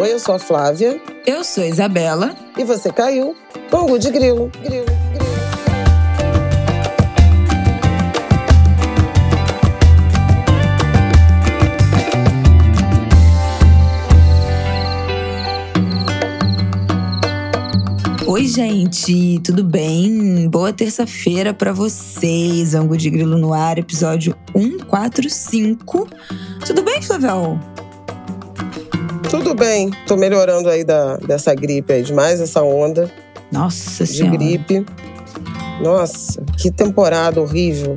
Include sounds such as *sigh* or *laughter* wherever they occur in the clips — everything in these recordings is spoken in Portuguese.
Oi, eu sou a Flávia. Eu sou a Isabela. E você caiu com o de grilo. grilo. Oi, gente, tudo bem? Boa terça-feira para vocês. Ango de Grilo no ar, episódio 145. Tudo bem, Flavel? Tudo bem, tô melhorando aí da, dessa gripe aí, demais essa onda. Nossa de Senhora. gripe. Nossa, que temporada horrível.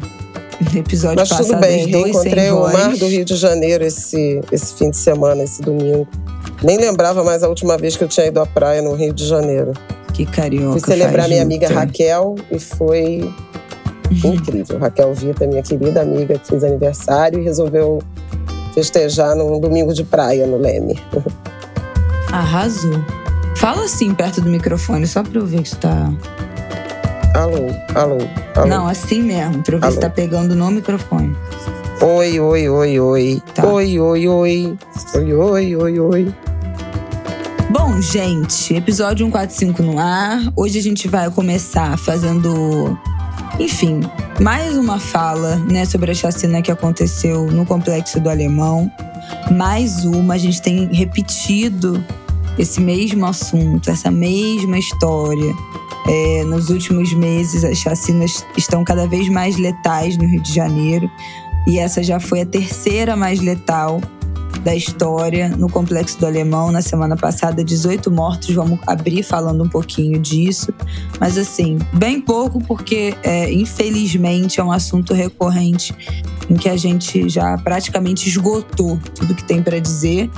Episódio Mas tudo bem, reencontrei o voz. mar do Rio de Janeiro esse, esse fim de semana, esse domingo. Nem lembrava mais a última vez que eu tinha ido à praia no Rio de Janeiro. Que carioca. Fui celebrar minha amiga Raquel e foi *laughs* incrível. Raquel Vita, minha querida amiga, que fez aniversário e resolveu festejar num domingo de praia no Leme. *laughs* Arrasou. Fala assim perto do microfone, só pra eu ver você tá. Alô, alô, alô. Não, assim mesmo, pra eu ver Alô. se tá pegando no microfone. Oi, oi, oi, oi. Tá. Oi, oi, oi. Oi, oi, oi, oi. Bom, gente, episódio 145 no ar. Hoje a gente vai começar fazendo, enfim, mais uma fala, né, sobre a chacina que aconteceu no complexo do Alemão. Mais uma, a gente tem repetido esse mesmo assunto, essa mesma história. É, nos últimos meses, as chacinas estão cada vez mais letais no Rio de Janeiro. E essa já foi a terceira mais letal da história no Complexo do Alemão. Na semana passada, 18 mortos. Vamos abrir falando um pouquinho disso. Mas, assim, bem pouco, porque, é, infelizmente, é um assunto recorrente em que a gente já praticamente esgotou tudo que tem para dizer.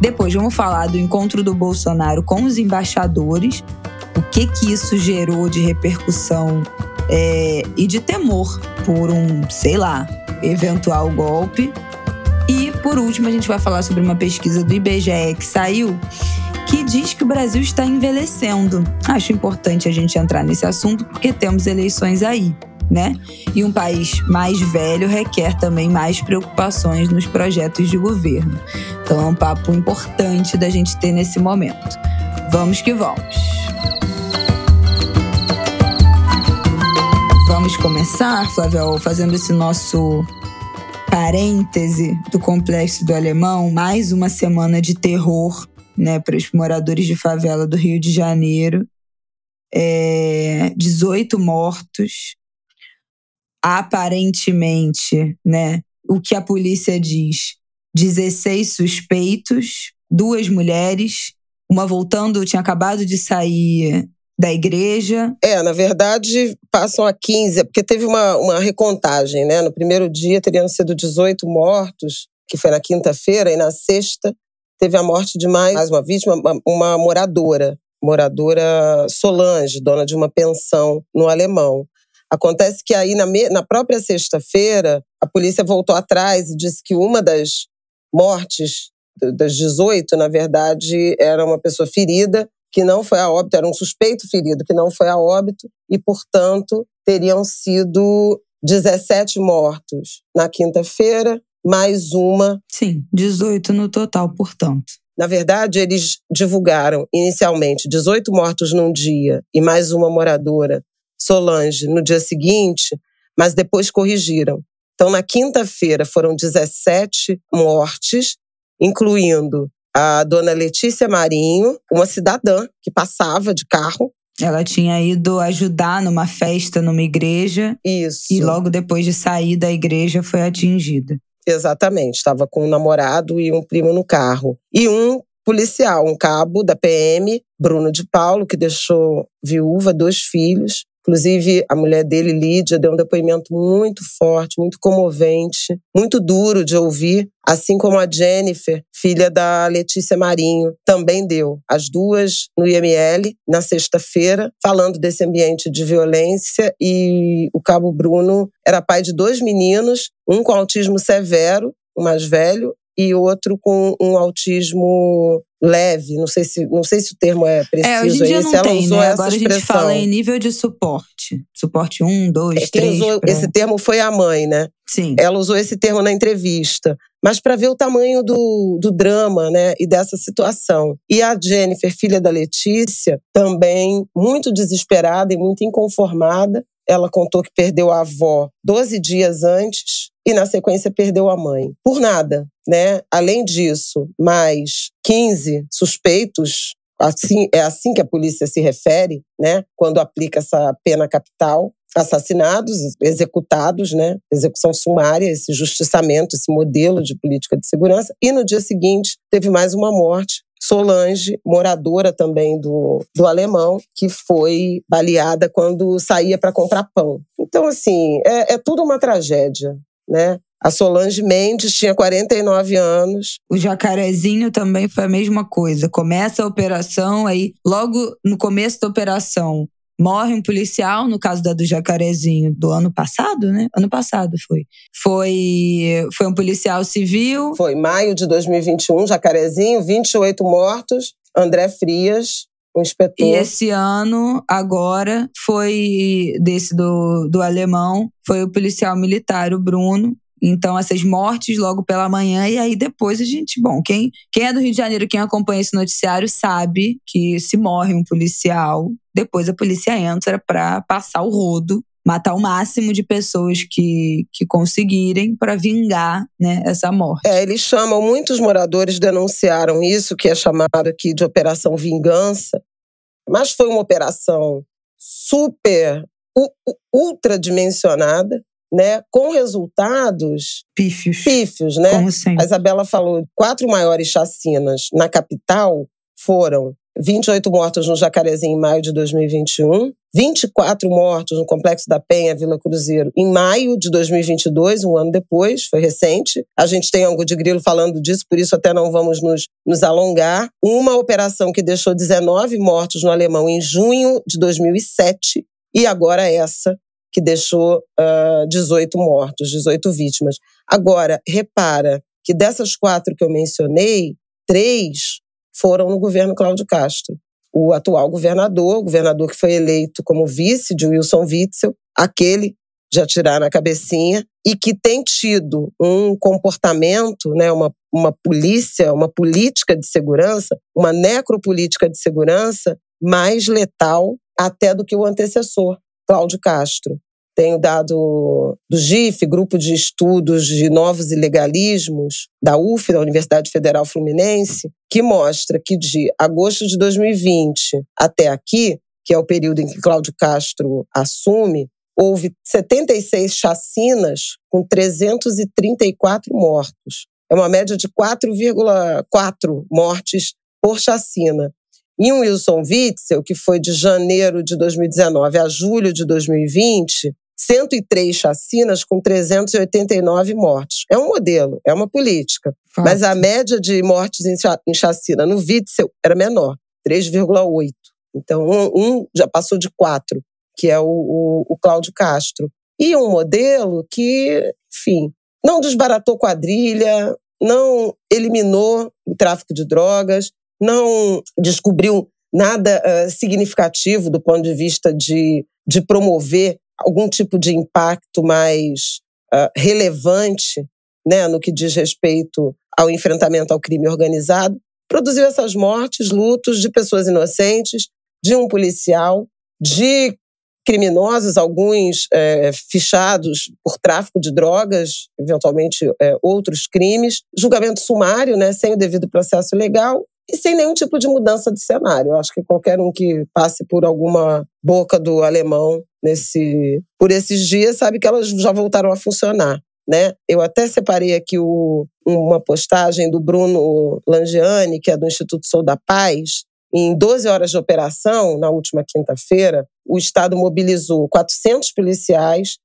Depois, vamos falar do encontro do Bolsonaro com os embaixadores. O que que isso gerou de repercussão é, e de temor por um, sei lá, eventual golpe. Por último, a gente vai falar sobre uma pesquisa do IBGE que saiu que diz que o Brasil está envelhecendo. Acho importante a gente entrar nesse assunto porque temos eleições aí, né? E um país mais velho requer também mais preocupações nos projetos de governo. Então é um papo importante da gente ter nesse momento. Vamos que vamos. Vamos começar, Flávio, fazendo esse nosso parêntese do complexo do Alemão, mais uma semana de terror, né, para os moradores de favela do Rio de Janeiro. É, 18 mortos. Aparentemente, né, o que a polícia diz, 16 suspeitos, duas mulheres, uma voltando, tinha acabado de sair da igreja, É, na verdade, passam a 15, é porque teve uma, uma recontagem, né? No primeiro dia teriam sido 18 mortos, que foi na quinta-feira, e na sexta teve a morte de mais, mais uma vítima, uma, uma moradora, moradora Solange, dona de uma pensão no Alemão. Acontece que aí, na, me- na própria sexta-feira, a polícia voltou atrás e disse que uma das mortes, das 18, na verdade, era uma pessoa ferida, que não foi a óbito, era um suspeito ferido que não foi a óbito, e, portanto, teriam sido 17 mortos na quinta-feira, mais uma sim, 18 no total, portanto. na verdade, eles divulgaram inicialmente 18 mortos num dia e mais uma moradora, Solange, no dia seguinte, mas depois corrigiram. Então, na quinta-feira, foram 17 mortes, incluindo a dona Letícia Marinho, uma cidadã que passava de carro. Ela tinha ido ajudar numa festa numa igreja Isso. e logo depois de sair da igreja foi atingida. Exatamente, estava com um namorado e um primo no carro. E um policial, um cabo da PM, Bruno de Paulo, que deixou viúva, dois filhos. Inclusive, a mulher dele, Lídia, deu um depoimento muito forte, muito comovente, muito duro de ouvir, assim como a Jennifer, filha da Letícia Marinho, também deu. As duas no IML, na sexta-feira, falando desse ambiente de violência. E o cabo Bruno era pai de dois meninos, um com autismo severo, o mais velho, e outro com um autismo leve. Não sei se, não sei se o termo é preciso. É, hoje em dia esse. não tem, né? Agora a gente expressão. fala em nível de suporte. Suporte 1, 2, É, Quem 3. usou pra- esse termo foi a mãe, né? Sim. Ela usou esse termo na entrevista. mas para ver o tamanho do, do drama né, e dessa situação. E a Jennifer, filha da Letícia, também muito desesperada e muito inconformada, ela contou que perdeu a avó 12 dias antes e, na sequência, perdeu a mãe. Por nada, né? Além disso, mais 15 suspeitos Assim, é assim que a polícia se refere, né? Quando aplica essa pena capital. Assassinados, executados, né? Execução sumária, esse justiçamento, esse modelo de política de segurança. E no dia seguinte, teve mais uma morte Solange, moradora também do, do Alemão, que foi baleada quando saía para comprar pão. Então, assim, é, é tudo uma tragédia, né? A Solange Mendes tinha 49 anos. O Jacarezinho também foi a mesma coisa. Começa a operação, aí logo no começo da operação morre um policial, no caso da do Jacarezinho do ano passado, né? Ano passado foi. Foi, foi um policial civil. Foi maio de 2021, Jacarezinho, 28 mortos. André Frias, o inspetor. E esse ano, agora, foi desse do, do alemão, foi o policial militar, o Bruno, então, essas mortes logo pela manhã, e aí depois a gente. Bom, quem, quem é do Rio de Janeiro, quem acompanha esse noticiário, sabe que se morre um policial, depois a polícia entra para passar o rodo matar o máximo de pessoas que, que conseguirem para vingar né, essa morte. É, eles chamam, muitos moradores denunciaram isso, que é chamado aqui de Operação Vingança, mas foi uma operação super, ultradimensionada, né, com resultados pífios. pífios né? Como sempre. A Isabela falou, quatro maiores chacinas na capital foram 28 mortos no Jacarezinho em maio de 2021, 24 mortos no Complexo da Penha, Vila Cruzeiro, em maio de 2022, um ano depois, foi recente. A gente tem algo de grilo falando disso, por isso até não vamos nos, nos alongar. Uma operação que deixou 19 mortos no Alemão em junho de 2007 e agora essa que deixou uh, ah, 18 mortos, 18 vítimas. Agora, repara que dessas quatro que eu mencionei, três foram no governo Cláudio Castro. O atual governador, o governador que foi eleito como vice de Wilson Witzel, aquele de atirar na cabecinha, e que tem tido um comportamento, né, uma, uma polícia, uma política de segurança, uma necropolítica de segurança mais letal até do que o antecessor. Cláudio Castro. Tenho dado do GIF, Grupo de Estudos de Novos Ilegalismos, da UF, da Universidade Federal Fluminense, que mostra que de agosto de 2020 até aqui, que é o período em que Cláudio Castro assume, houve 76 chacinas com 334 mortos. É uma média de 4,4 mortes por chacina. E um Wilson Witzel, que foi de janeiro de 2019 a julho de 2020, 103 chacinas com 389 mortos. É um modelo, é uma política. Fato. Mas a média de mortes em chacina no Witzel era menor, 3,8. Então, um, um, já passou de 4, que é o, o, o Cláudio Castro. E um modelo que, enfim, não desbaratou quadrilha, não eliminou o tráfico de drogas, não descobriu nada uh, significativo do ponto de vista de, de promover algum tipo de impacto mais uh, relevante né, no que diz respeito ao enfrentamento ao crime organizado, produziu essas mortes, lutos de pessoas inocentes, de um policial, de criminosos, alguns é, fichados por tráfico de drogas, eventualmente é, outros crimes, julgamento sumário, né, sem o devido processo legal, e sem nenhum tipo de mudança de cenário. Eu acho que qualquer um que passe por alguma boca do alemão nesse por esses dias sabe que elas já voltaram a funcionar. Né? Eu até separei aqui o, uma postagem do Bruno Langiani, que é do Instituto Sou da Paz. Em 12 horas de operação, na última quinta-feira, o Estado mobilizou 400 policiais,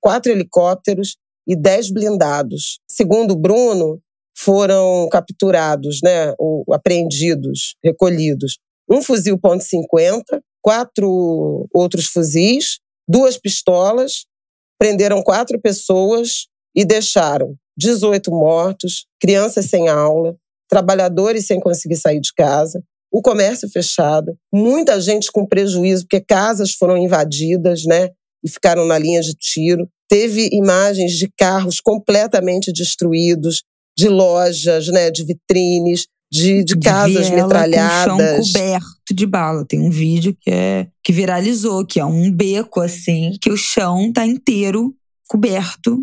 quatro helicópteros e 10 blindados. Segundo Bruno, foram capturados, né, ou apreendidos, recolhidos, um fuzil .50, quatro outros fuzis, duas pistolas, prenderam quatro pessoas e deixaram 18 mortos, crianças sem aula, trabalhadores sem conseguir sair de casa, o comércio fechado, muita gente com prejuízo porque casas foram invadidas, né, e ficaram na linha de tiro. Teve imagens de carros completamente destruídos, de lojas, né, de vitrines, de, de casas metralhadas. Com chão coberto de bala. Tem um vídeo que é que viralizou, que é um beco assim, que o chão tá inteiro coberto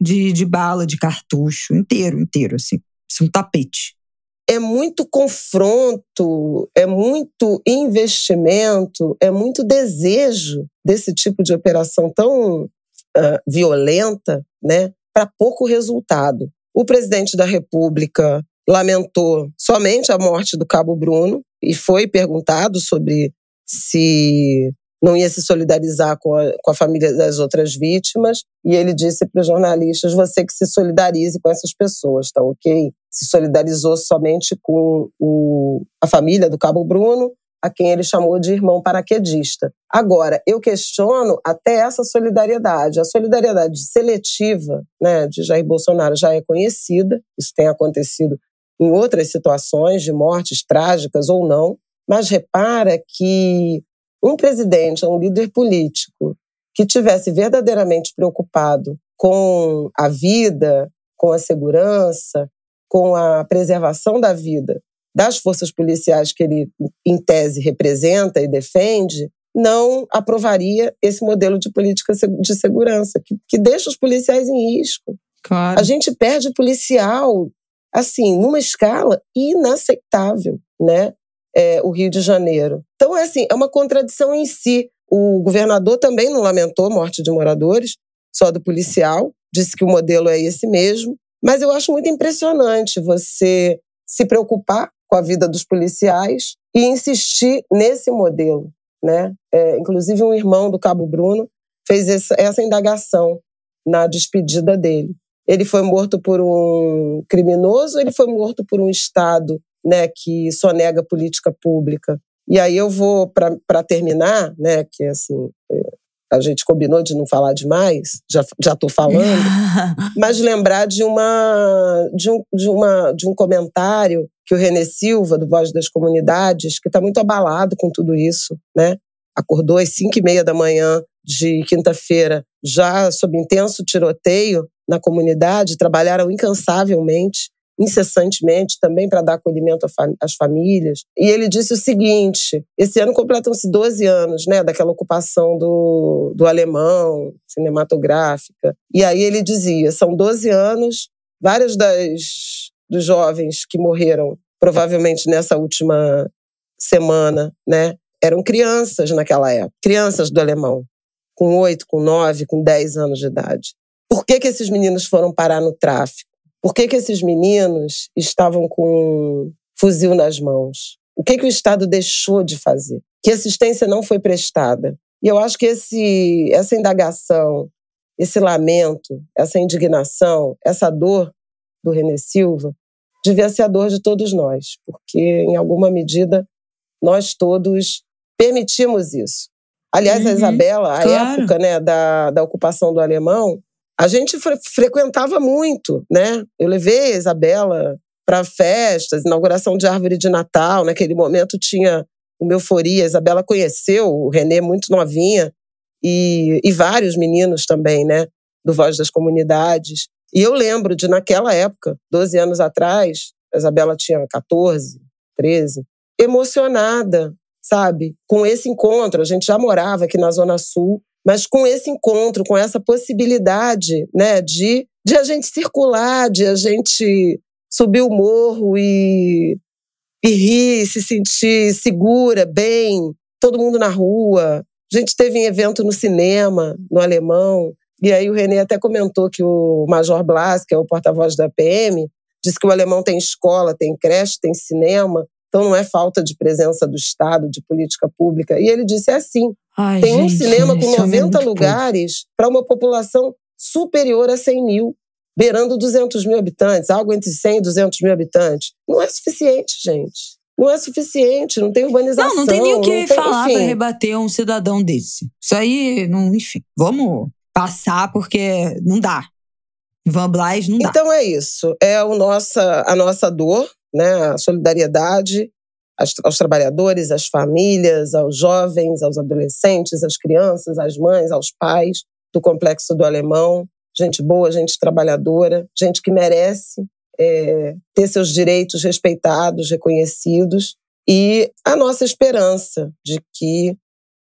de, de bala, de cartucho, inteiro, inteiro, assim. Assim, um tapete. É muito confronto, é muito investimento, é muito desejo desse tipo de operação tão uh, violenta, né, para pouco resultado. O presidente da República lamentou somente a morte do Cabo Bruno e foi perguntado sobre se não ia se solidarizar com a, com a família das outras vítimas. E ele disse para os jornalistas: você que se solidarize com essas pessoas, tá ok? Se solidarizou somente com o, a família do Cabo Bruno, a quem ele chamou de irmão paraquedista. Agora, eu questiono até essa solidariedade. A solidariedade seletiva né, de Jair Bolsonaro já é conhecida, isso tem acontecido em outras situações de mortes trágicas ou não, mas repara que um presidente, um líder político que tivesse verdadeiramente preocupado com a vida, com a segurança, com a preservação da vida das forças policiais que ele, em tese, representa e defende, não aprovaria esse modelo de política de segurança, que, que deixa os policiais em risco. Claro. A gente perde policial, assim, numa escala inaceitável, né? é, o Rio de Janeiro. Então, é assim, é uma contradição em si. O governador também não lamentou a morte de moradores, só do policial, disse que o modelo é esse mesmo. Mas eu acho muito impressionante você se preocupar com a vida dos policiais e insistir nesse modelo. Né? É, inclusive, um irmão do Cabo Bruno fez essa, essa indagação na despedida dele. Ele foi morto por um criminoso, ele foi morto por um Estado né, que sonega política pública. E aí eu vou, para terminar, né, que assim, é, a gente combinou de não falar demais, já estou falando, *laughs* mas lembrar de, uma, de, um, de, uma, de um comentário que o Renê Silva, do Voz das Comunidades, que está muito abalado com tudo isso, né? Acordou às cinco e meia da manhã de quinta-feira, já sob intenso tiroteio na comunidade, trabalharam incansavelmente incessantemente também para dar acolhimento às famílias. E ele disse o seguinte: esse ano completam-se 12 anos né, daquela ocupação do, do alemão, cinematográfica. E aí ele dizia: são 12 anos, vários das, dos jovens que morreram, provavelmente nessa última semana, né, eram crianças naquela época, crianças do alemão, com 8, com 9, com 10 anos de idade. Por que, que esses meninos foram parar no tráfico? Por que, que esses meninos estavam com um fuzil nas mãos? O que, que o Estado deixou de fazer? Que assistência não foi prestada? E eu acho que esse, essa indagação, esse lamento, essa indignação, essa dor do René Silva devia ser a dor de todos nós, porque, em alguma medida, nós todos permitimos isso. Aliás, uhum, a Isabela, a claro. época né, da, da ocupação do alemão, a gente fre frequentava muito, né? Eu levei a Isabela para festas, inauguração de árvore de Natal. Naquele momento tinha uma euforia. A Isabela conheceu o Renê muito novinha e, e vários meninos também, né? Do Voz das Comunidades. E eu lembro de, naquela época, 12 anos atrás, a Isabela tinha 14, 13, emocionada, sabe? Com esse encontro. A gente já morava aqui na Zona Sul mas com esse encontro, com essa possibilidade né, de, de a gente circular, de a gente subir o morro e, e rir, se sentir segura, bem, todo mundo na rua. A gente teve um evento no cinema, no alemão, e aí o René até comentou que o Major Blas, que é o porta-voz da PM, disse que o alemão tem escola, tem creche, tem cinema, então não é falta de presença do Estado, de política pública. E ele disse: é assim. Ai, tem gente, um cinema com 90 é lugares para uma população superior a 100 mil, beirando 200 mil habitantes, algo entre 100 e 200 mil habitantes. Não é suficiente, gente. Não é suficiente, não tem urbanização. Não, não tem nem o que falar para rebater um cidadão desse. Isso aí, não, enfim, vamos passar porque não dá. Van Blas não dá. Então é isso. É o nossa, a nossa dor, né, a solidariedade aos trabalhadores, às famílias, aos jovens, aos adolescentes, às crianças, às mães, aos pais do complexo do Alemão. Gente boa, gente trabalhadora, gente que merece é, ter seus direitos respeitados, reconhecidos, e a nossa esperança de que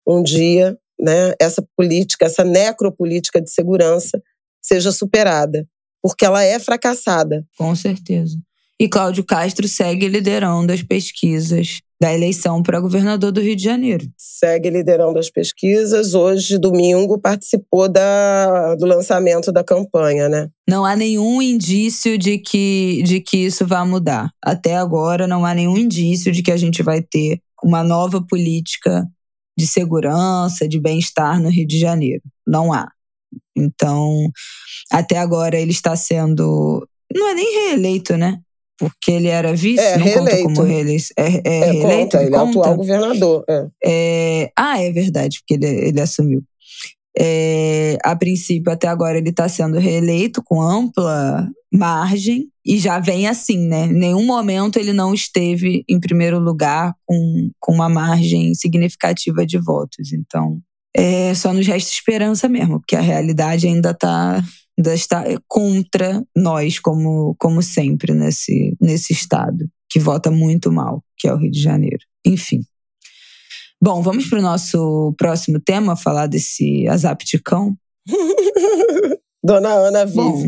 um dia né, essa política, essa necropolítica de segurança seja superada, porque ela é fracassada. Com certeza. E Cláudio Castro segue liderando as pesquisas da eleição para governador do Rio de Janeiro. Segue liderando as pesquisas. Hoje, domingo, participou da, do lançamento da campanha, né? Não há nenhum indício de que, de que isso vá mudar. Até agora, não há nenhum indício de que a gente vai ter uma nova política de segurança, de bem-estar no Rio de Janeiro. Não há. Então, até agora ele está sendo. Não é nem reeleito, né? Porque ele era vice, é, não reeleito. conta como reeleição. É, é, é reeleito? Conta, ele conta? é atual governador. É. É, ah, é verdade, porque ele, ele assumiu. É, a princípio, até agora, ele está sendo reeleito com ampla margem e já vem assim, né? Em nenhum momento ele não esteve em primeiro lugar com, com uma margem significativa de votos. Então, é, só nos resta esperança mesmo, porque a realidade ainda está está contra nós, como, como sempre, nesse, nesse estado, que vota muito mal, que é o Rio de Janeiro. Enfim. Bom, vamos para o nosso próximo tema, falar desse azapticão. *laughs* Dona Ana vive. Bom,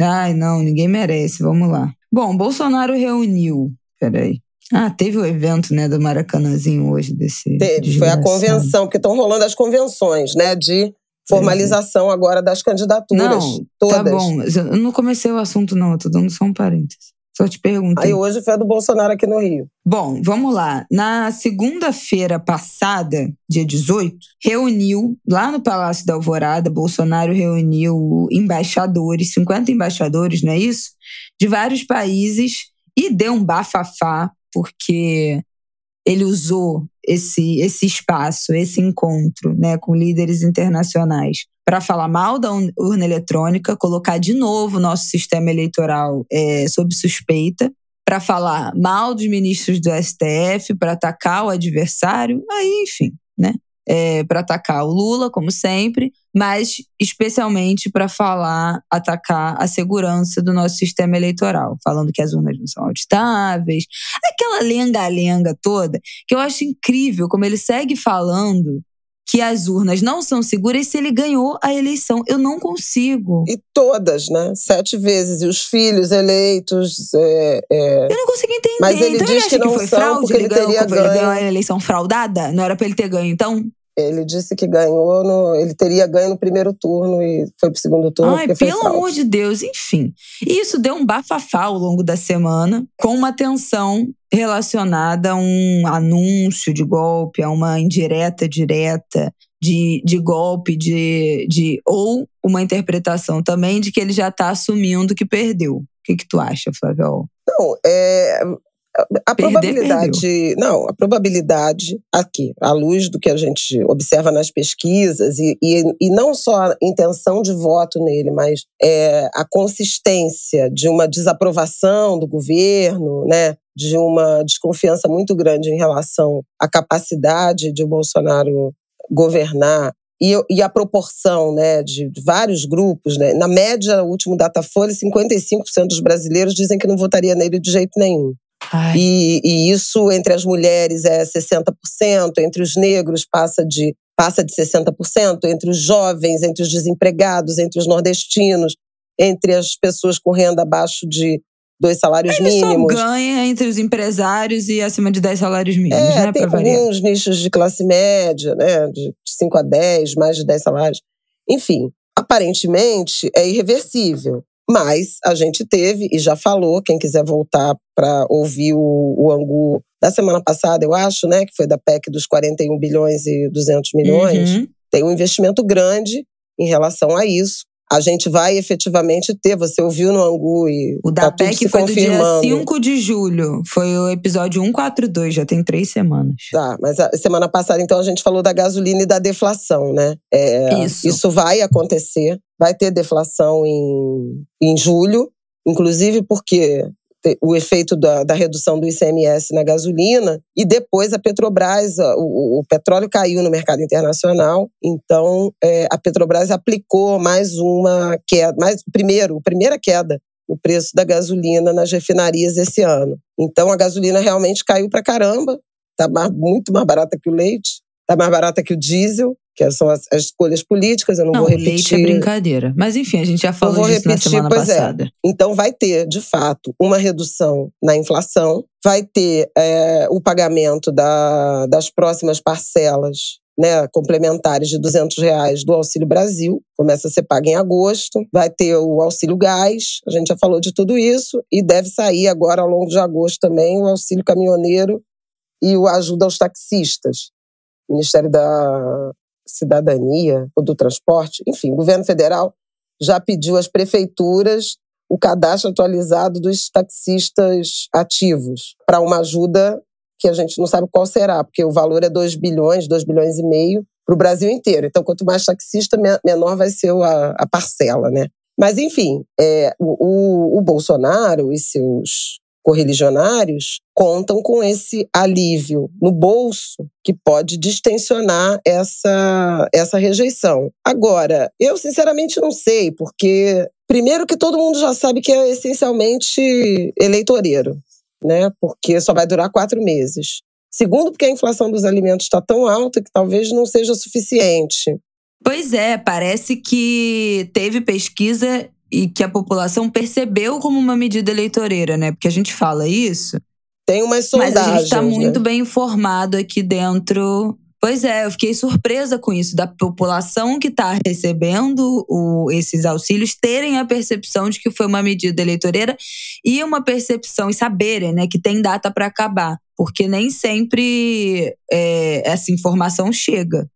ai, não, ninguém merece. Vamos lá. Bom, Bolsonaro reuniu. Peraí. Ah, teve o evento, né, do Maracanãzinho hoje desse. Teve, foi a convenção, porque estão rolando as convenções, né, de formalização agora das candidaturas. Não, todas. tá bom. Eu não comecei o assunto, não. Eu tô dando só um parênteses. Só te perguntei. Aí hoje foi a do Bolsonaro aqui no Rio. Bom, vamos lá. Na segunda-feira passada, dia 18, reuniu, lá no Palácio da Alvorada, Bolsonaro reuniu embaixadores, 50 embaixadores, não é isso? De vários países e deu um bafafá, porque ele usou esse, esse espaço, esse encontro né, com líderes internacionais para falar mal da urna eletrônica, colocar de novo o nosso sistema eleitoral é, sob suspeita, para falar mal dos ministros do STF, para atacar o adversário, aí, enfim, né? É, para atacar o Lula, como sempre, mas especialmente para falar, atacar a segurança do nosso sistema eleitoral, falando que as urnas não são auditáveis, aquela lenga-lenga toda, que eu acho incrível como ele segue falando que as urnas não são seguras se ele ganhou a eleição. Eu não consigo. E todas, né? Sete vezes. E os filhos eleitos. É, é... Eu não consigo entender. Mas ele então diz ele acha que não foi fraude? Ele, ele ganhou, teria ele ganhou ganho. a eleição fraudada? Não era pra ele ter ganho, então? Ele disse que ganhou, no, ele teria ganho no primeiro turno e foi pro segundo turno. Ai, pelo amor de Deus, enfim. E isso deu um bafafá ao longo da semana, com uma tensão relacionada a um anúncio de golpe, a uma indireta direta de, de golpe, de, de ou uma interpretação também de que ele já está assumindo que perdeu. O que, que tu acha, Flávio? Não, é, a Perder, probabilidade. Não, a probabilidade aqui, à luz do que a gente observa nas pesquisas, e, e, e não só a intenção de voto nele, mas é, a consistência de uma desaprovação do governo, né? De uma desconfiança muito grande em relação à capacidade de o Bolsonaro governar e, e, a proporção né, de vários grupos, né, na média, o último Datafolha, 55% dos brasileiros dizem que não votaria nele de jeito nenhum. E, e, isso entre as mulheres é 60%, entre os negros passa de, passa de 60%, entre os jovens, entre os desempregados, entre os nordestinos, entre as pessoas com renda abaixo de dois salários Ele mínimos. só ganha entre os empresários e acima de 10 salários mínimos, É, né? tem alguns nichos de classe média, né, de 5 a 10, mais de 10 salários. Enfim, aparentemente é irreversível. Mas a gente teve, e já falou, quem quiser voltar para ouvir o, o Angu da semana passada, eu acho, né, que foi da PEC dos 41 bilhões e 200 milhões, Uhum. tem um investimento grande em relação a isso. A gente vai efetivamente ter, você ouviu no Angu e O da tá tudo PEC foi do dia confirmando. 5 de julho. Foi o episódio 142, já tem três semanas. Tá, mas a semana passada, então, a gente falou da gasolina e da deflação, né? É, Isso. vai acontecer. Vai ter deflação em, em julho, inclusive porque o efeito da, da redução do ICMS na gasolina e depois a Petrobras, o, o petróleo caiu no mercado internacional, então é, a Petrobras aplicou mais uma queda, mais primeiro, a primeira queda no preço da gasolina nas refinarias esse ano. Então a gasolina realmente caiu para caramba, está muito mais barata que o leite, está mais barata que o diesel, que são as, as escolhas políticas, eu não, não vou repetir. leite é brincadeira. Mas enfim, a gente já falou disso repetir, na semana é. passada. É. Então vai ter, de fato, uma redução na inflação, vai ter é, o pagamento da, das próximas parcelas né, complementares de 200 reais do Auxílio Brasil, começa a ser pago em agosto, vai ter o Auxílio Gás, a gente já falou de tudo isso, e deve sair agora ao longo de agosto também o Auxílio Caminhoneiro e o Ajuda aos Taxistas. Ministério da Cidadania ou do Transporte, enfim, o governo federal já pediu às prefeituras o cadastro atualizado dos taxistas ativos para uma ajuda que a gente não sabe qual será, porque o valor é 2 bilhões, 2 bilhões e meio para o Brasil inteiro. Então, quanto mais taxista, menor vai ser a, a parcela, né? Mas, enfim, é, o, o Bolsonaro e seus correligionários contam com esse alívio no bolso que pode distensionar essa, essa rejeição. Agora, eu sinceramente não sei, porque, primeiro, que todo mundo já sabe que é essencialmente eleitoreiro né? Porque só vai durar quatro meses. Segundo, porque a inflação dos alimentos está tão alta que talvez não seja suficiente. Pois é, parece que teve pesquisa e que a população percebeu como uma medida eleitoreira, né? Porque a gente fala isso. Tem umas sondagens. Mas a gente está né? muito bem informado aqui dentro Pois é, eu fiquei surpresa com isso, da população que está recebendo o, esses auxílios terem a percepção de que foi uma medida eleitoreira e uma percepção e saberem né, que tem data para acabar, porque nem sempre é, essa informação chega.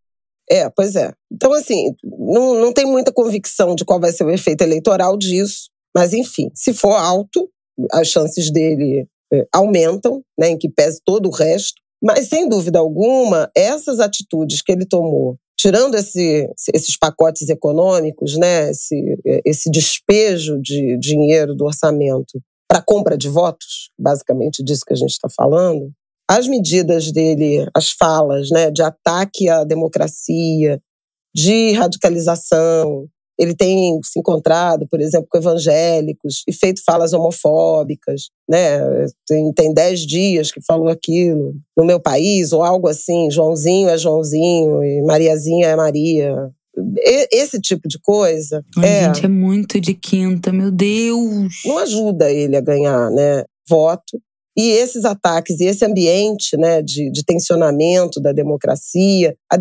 É, pois é. Então, assim, não, não tem muita convicção de qual vai ser o efeito eleitoral disso, mas enfim, se for alto, as chances dele é, aumentam, né, em que pese todo o resto. Mas, sem dúvida alguma, essas atitudes que ele tomou, tirando esse, esses pacotes econômicos, né, esse, esse despejo de dinheiro do orçamento para compra de votos, basicamente disso que a gente está falando, as medidas dele, as falas né, de ataque à democracia, de radicalização, ele tem se encontrado, por exemplo, com evangélicos e feito falas homofóbicas, né? Tem, tem dez dias que falou aquilo no meu país, ou algo assim, Joãozinho é Joãozinho e Mariazinha é Maria. Esse tipo de coisa. Ai, é, gente, é muito de quinta, meu Deus! Não ajuda ele a ganhar né, voto. E esses ataques e esse ambiente né, de, de tensionamento da democracia, a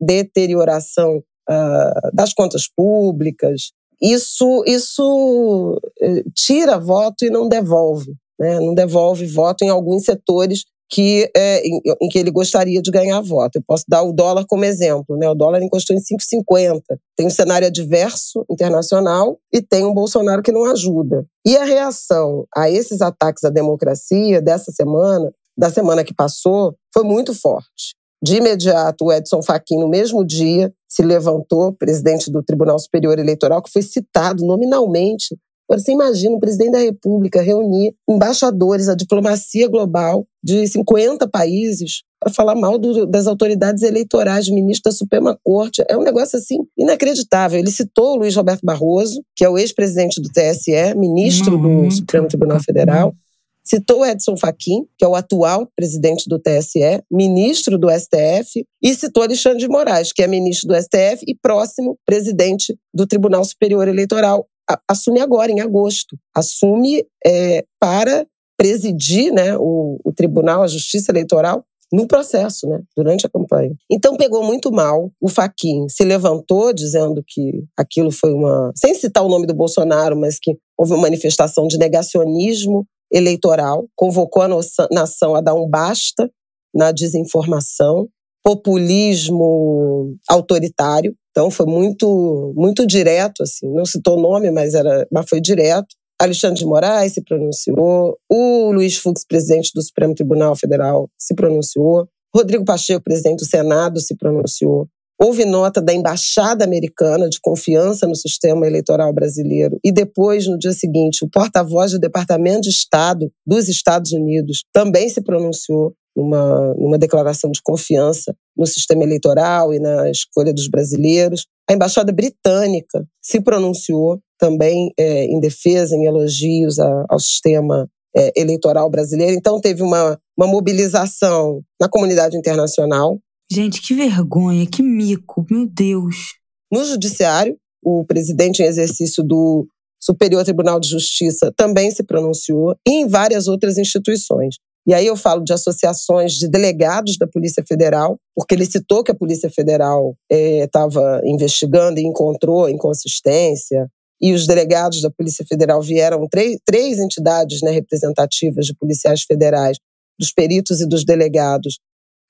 deterioração uh, das contas públicas. Isso, isso eh, tira voto e não devolve. Né? Não devolve voto em alguns setores que, é, em, em, que ele gostaria de ganhar voto. Eu posso dar o dólar como exemplo. Né? O dólar encostou em 5,50. Tem um cenário adverso internacional e tem um Bolsonaro que não ajuda. E a reação a esses ataques à democracia dessa semana, da semana que passou, foi muito forte. De imediato, o Edson Fachin, no mesmo dia, se levantou, presidente do Tribunal Superior Eleitoral, que foi citado nominalmente. Agora, você imagina o presidente da República reunir embaixadores, a diplomacia global de 50 países para falar mal do, das autoridades eleitorais, ministro da Suprema Corte. É um negócio assim inacreditável. Ele citou o Luiz Roberto Barroso, que é o ex-presidente do TSE, ministro do Supremo Tribunal Federal. Citou Edson Fachin, que é o atual presidente do TSE, ministro do STF, e citou Alexandre de Moraes, que é ministro do STF e próximo presidente do Tribunal Superior Eleitoral. Assume agora, em agosto. Assume é, para presidir né, o, o Tribunal, a Justiça Eleitoral, no processo, né, durante a campanha. Então pegou muito mal. O Faquin se levantou dizendo que aquilo foi uma, sem citar o nome do Bolsonaro, mas que houve uma manifestação de negacionismo eleitoral, convocou a nação a dar um basta na desinformação, populismo autoritário. Então foi muito muito direto assim, não citou nome, mas era, mas foi direto. Alexandre de Moraes se pronunciou, o Luiz Fux, presidente do Supremo Tribunal Federal, se pronunciou, Rodrigo Pacheco, presidente do Senado, se pronunciou. Houve nota da Embaixada Americana de confiança no sistema eleitoral brasileiro. E depois, no dia seguinte, o porta-voz do Departamento de Estado dos Estados Unidos também se pronunciou. Numa, numa declaração de confiança no sistema eleitoral e na escolha dos brasileiros. A embaixada britânica se pronunciou também é, em defesa, em elogios a, ao sistema é, eleitoral brasileiro. Então, teve uma, uma mobilização na comunidade internacional. Gente, que vergonha, que mico, meu Deus. No judiciário, o presidente em exercício do Superior Tribunal de Justiça também se pronunciou, e em várias outras instituições. E aí eu falo de associações de delegados da Polícia Federal, porque ele citou que a Polícia Federal estava é, investigando e encontrou inconsistência, e os delegados da Polícia Federal vieram, três, três entidades né, representativas de policiais federais, dos peritos e dos delegados,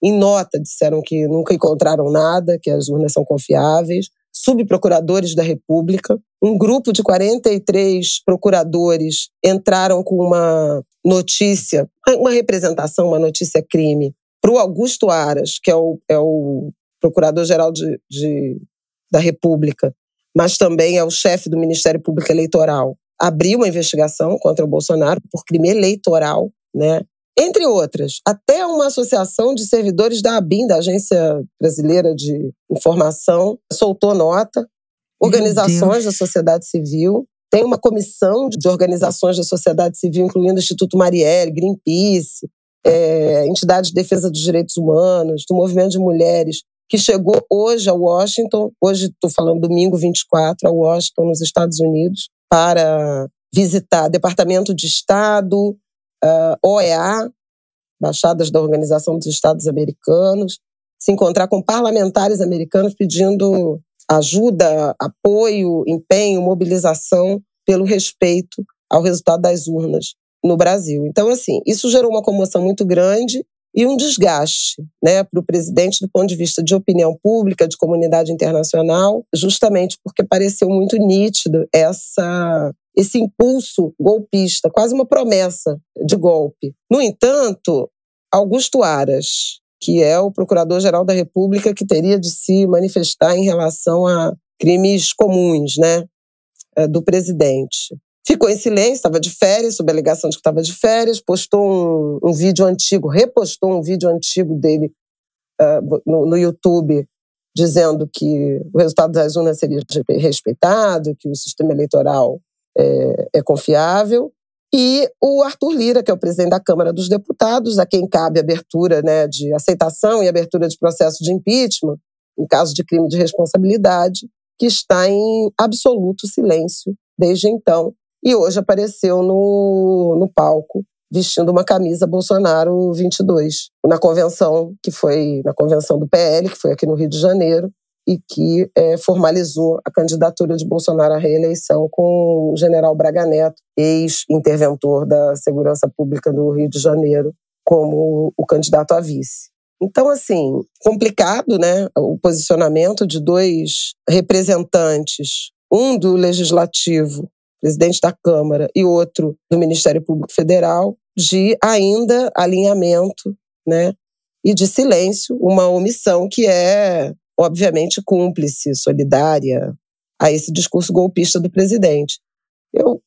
em nota disseram que nunca encontraram nada, que as urnas são confiáveis subprocuradores da República. Um grupo de 43 procuradores entraram com uma notícia, uma representação, uma notícia crime, para o Augusto Aras, que é o, é o procurador-geral de, de, da República, mas também é o chefe do Ministério Público Eleitoral. Abriu uma investigação contra o Bolsonaro por crime eleitoral, né? Entre outras. Até uma associação de servidores da ABIN, da Agência Brasileira de Informação, soltou nota. Organizações da sociedade civil. Tem uma comissão de organizações da sociedade civil, incluindo o Instituto Marielle, Greenpeace, é, entidades de defesa dos direitos humanos, do movimento de mulheres, que chegou hoje a Washington, hoje estou falando domingo 24, a Washington, nos Estados Unidos, para visitar Departamento de Estado, uh, ah, OEA, baixadas da Organização dos Estados Americanos, se encontrar com parlamentares americanos pedindo ajuda, apoio, empenho, mobilização pelo respeito ao resultado das urnas no Brasil. Então, assim, isso gerou uma comoção muito grande e um desgaste né, para o presidente do ponto de vista de opinião pública, de comunidade internacional, justamente porque pareceu muito nítido essa esse impulso golpista, quase uma promessa de golpe. No entanto, Augusto Aras, que é o procurador-geral da República que teria de se manifestar em relação a crimes comuns, né, eh, do presidente. Ficou em silêncio, estava de férias, sob a alegação de que estava de férias, postou um, um, vídeo antigo, repostou um vídeo antigo dele uh, no, no YouTube, dizendo que o resultado das urnas seria respeitado, que o sistema eleitoral é, é confiável. E o Arthur Lira, que é o presidente da Câmara dos Deputados, a quem cabe abertura né, de aceitação e abertura de processo de impeachment, em caso de crime de responsabilidade, que está em absoluto silêncio desde então. E hoje apareceu no, no palco vestindo uma camisa Bolsonaro 22, na convenção que foi na convenção do PL, que foi aqui no Rio de Janeiro, e que é, formalizou a candidatura de Bolsonaro à reeleição com o general Braga Neto, ex-interventor da Segurança Pública do Rio de Janeiro, como o candidato a vice. Então, assim, complicado, né? O posicionamento de dois representantes, um do Legislativo, presidente da Câmara, e outro do Ministério Público Federal, de ainda alinhamento, né? E de silêncio, uma omissão que é obviamente, cúmplice, solidária a esse discurso golpista do presidente. Eu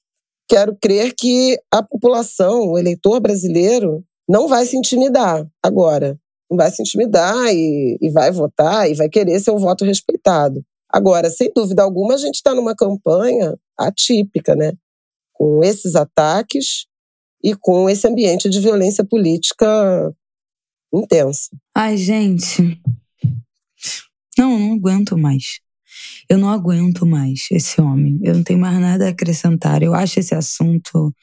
quero crer que a população, o eleitor brasileiro, não vai se intimidar agora. Não vai se intimidar e, e vai votar e vai querer seu voto respeitado. Agora, sem dúvida alguma, a gente está numa campanha atípica, né? Com esses ataques e com esse ambiente de violência política intensa. Ai, gente, não, não aguento mais. Eu não aguento mais esse homem. Eu não tenho mais nada a acrescentar. Eu acho esse assunto,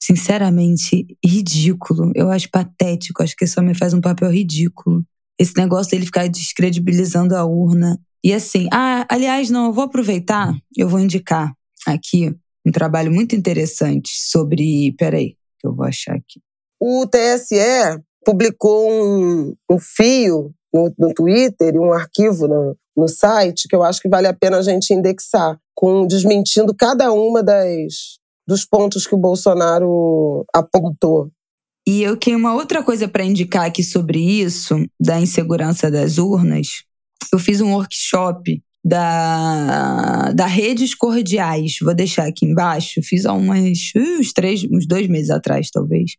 sinceramente, ridículo. Eu acho patético. Acho que esse homem faz um papel ridículo. Esse negócio dele ficar descredibilizando a urna. E assim, ah, aliás, não, eu vou aproveitar, eu vou indicar aqui um trabalho muito interessante sobre. Peraí, que eu vou achar aqui. O TSE publicou um, um fio no, no Twitter e um arquivo no, no site que eu acho que vale a pena a gente indexar, com desmentindo cada uma das dos pontos que o Bolsonaro apontou. E eu tenho uma outra coisa para indicar aqui sobre isso, da insegurança das urnas. Eu fiz um workshop da, da Redes Cordiais. Vou deixar aqui embaixo. Fiz há umas, uns três, uns dois meses atrás, talvez.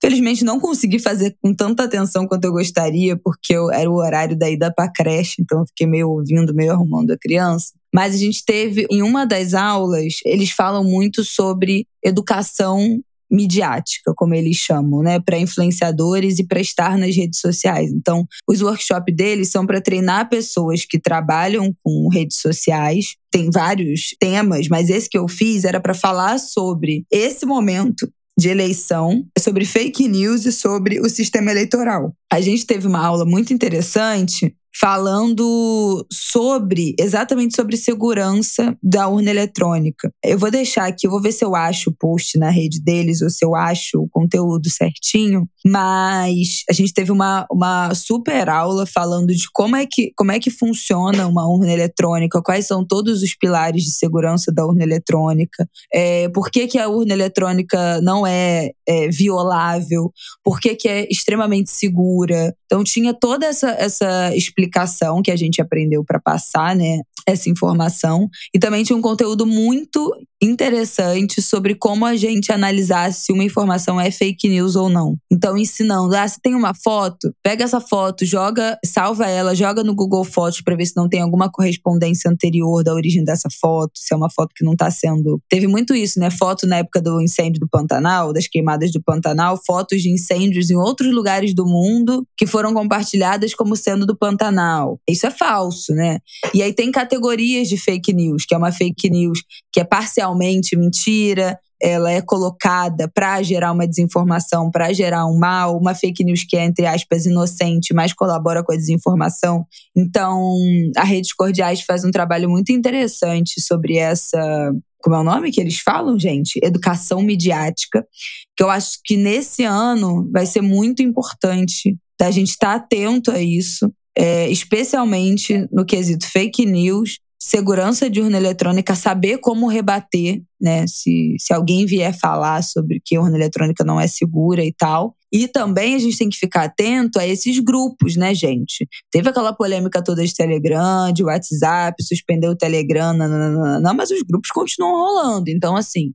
Felizmente não consegui fazer com tanta atenção quanto eu gostaria, porque eu, era o horário da ida para creche, então eu fiquei meio ouvindo, meio arrumando a criança. Mas a gente teve, em uma das aulas, eles falam muito sobre educação midiática, como eles chamam, né, para influenciadores e para estar nas redes sociais. Então, os workshops deles são para treinar pessoas que trabalham com redes sociais. Tem vários temas, mas esse que eu fiz era para falar sobre esse momento de eleição, sobre fake news e sobre o sistema eleitoral. A gente teve uma aula muito interessante falando sobre exatamente sobre segurança da urna eletrônica. Eu vou deixar aqui, eu vou ver se eu acho o post na rede deles ou se eu acho o conteúdo certinho, mas a gente teve uma, uma super aula falando de como é que como é que funciona uma urna eletrônica, quais são todos os pilares de segurança da urna eletrônica, é, por que, que a urna eletrônica não é, é violável, por que, que é extremamente segura. Então tinha toda essa, essa explicação explicação que a gente aprendeu para passar, né, essa informação. E também tinha um conteúdo muito interessante sobre como a gente analisar se uma informação é fake news ou não. Então, ensinando, ah, se tem uma foto, pega essa foto, joga, salva ela, joga no Google Fotos para ver se não tem alguma correspondência anterior da origem dessa foto, se é uma foto que não está sendo. Teve muito isso, né? Foto na época do incêndio do Pantanal, das queimadas do Pantanal, fotos de incêndios em outros lugares do mundo que foram compartilhadas como sendo do Pantanal. Isso é falso, né? E aí tem categorias de fake news, que é uma fake news que é parcialmente mentira, ela é colocada para gerar uma desinformação, para gerar um mal, uma fake news que é, entre aspas, inocente, mas colabora com a desinformação. Então, a Redes Cordiais faz um trabalho muito interessante sobre essa. Como é o nome que eles falam, gente? Educação midiática. Que eu acho que nesse ano vai ser muito importante da gente estar tá atento a isso, é, especialmente no quesito fake news, segurança de urna eletrônica, saber como rebater, né? Se, se alguém vier falar sobre que urna eletrônica não é segura e tal. E também a gente tem que ficar atento a esses grupos, né, gente? Teve aquela polêmica toda de Telegram, de WhatsApp, suspendeu o Telegram, não, mas os grupos continuam rolando. Então, assim,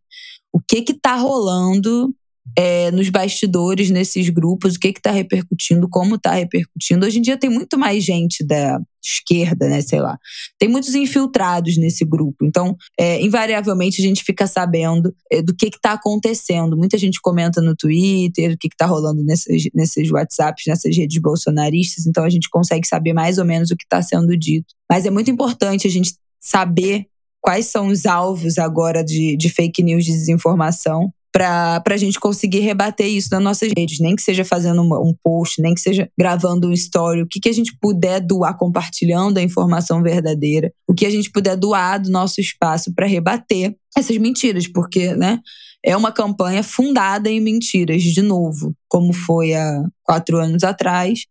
o que que tá rolando é, nos bastidores, nesses grupos, o que está repercutindo, como está repercutindo. Hoje em dia tem muito mais gente da esquerda, né? Sei lá. Tem muitos infiltrados nesse grupo. Então, é, invariavelmente, a gente fica sabendo é, do que está acontecendo. Muita gente comenta no Twitter o que está rolando nesses, nesses WhatsApps, nessas redes bolsonaristas. Então, a gente consegue saber mais ou menos o que está sendo dito. Mas é muito importante a gente saber quais são os alvos agora de, de fake news, de desinformação, para a gente conseguir rebater isso nas nossas redes, nem que seja fazendo um post, nem que seja gravando um story, o que, que a gente puder doar, compartilhando a informação verdadeira, o que a gente puder doar do nosso espaço para rebater essas mentiras, porque, né? É uma campanha fundada em mentiras, de novo, como foi há quatro anos atrás,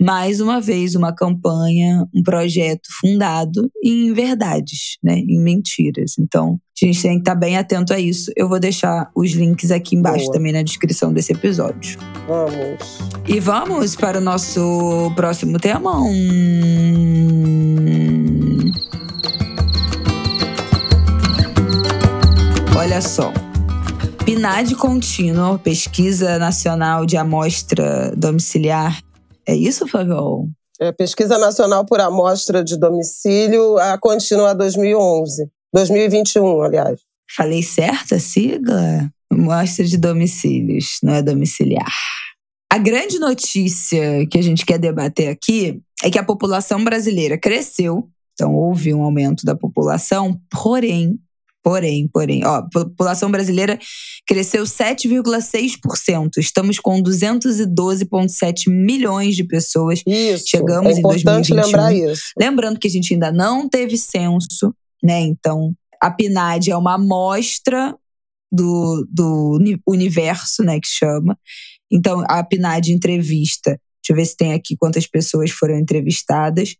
mais uma vez uma campanha, um projeto fundado em verdades, né, em mentiras. Então, a gente tem que estar bem atento a isso. Eu vou deixar os links aqui embaixo Boa. também na descrição desse episódio. Vamos. E vamos para o nosso próximo tema. Hum... Olha só. PNAD contínua, Pesquisa Nacional de Amostra Domiciliar é isso, Fabio? É, pesquisa Nacional por Amostra de Domicílio, a contínua 2011. 2021, aliás. Falei certa a sigla? Amostra de domicílios, não é domiciliar. A grande notícia que a gente quer debater aqui é que a população brasileira cresceu, então houve um aumento da população, porém Porém, porém, ó, a população brasileira cresceu 7,6%. Estamos com 212,7 milhões de pessoas. Isso. Chegamos é importante em 2021. lembrar isso. Lembrando que a gente ainda não teve censo, né? Então, a PNAD é uma amostra do, do universo, né, que chama. Então, a PNAD entrevista Deixa eu ver se tem aqui quantas pessoas foram entrevistadas.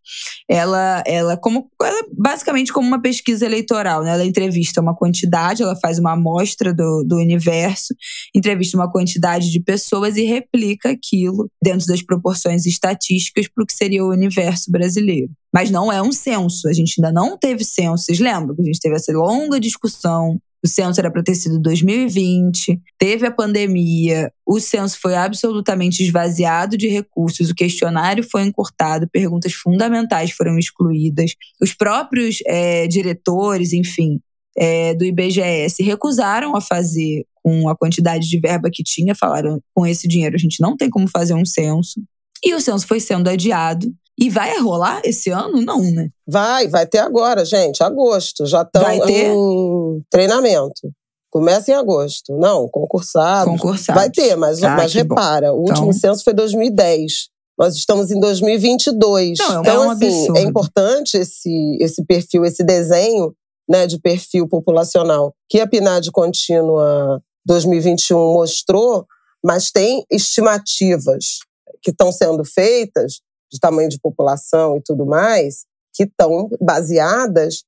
Ela, ela, como, ela basicamente como uma pesquisa eleitoral, né? Ela entrevista uma quantidade, ela faz uma amostra do, do universo, entrevista uma quantidade de pessoas e replica aquilo dentro das proporções estatísticas para o que seria o universo brasileiro. Mas não é um censo, a gente ainda não teve censo. Vocês lembram que a gente teve essa longa discussão o censo era para ter sido 2020, teve a pandemia, o censo foi absolutamente esvaziado de recursos, o questionário foi encurtado, perguntas fundamentais foram excluídas, os próprios é, diretores, enfim, é, do IBGE recusaram a fazer com a quantidade de verba que tinha, falaram com esse dinheiro a gente não tem como fazer um censo. E o censo foi sendo adiado. E vai rolar esse ano? Não, né? Vai, vai ter agora, gente. Agosto. Já estão em treinamento. Começa em agosto. Não, concursado. Concursado. Vai ter, mas, ah, mas repara, bom. o último então... censo foi 2010. Nós estamos em 2022. Não, é então, um assim, absurdo. é importante esse, esse perfil, esse desenho né, de perfil populacional que a PNAD contínua 2021 mostrou, mas tem estimativas que estão sendo feitas de tamanho de população e tudo mais, que estão baseadas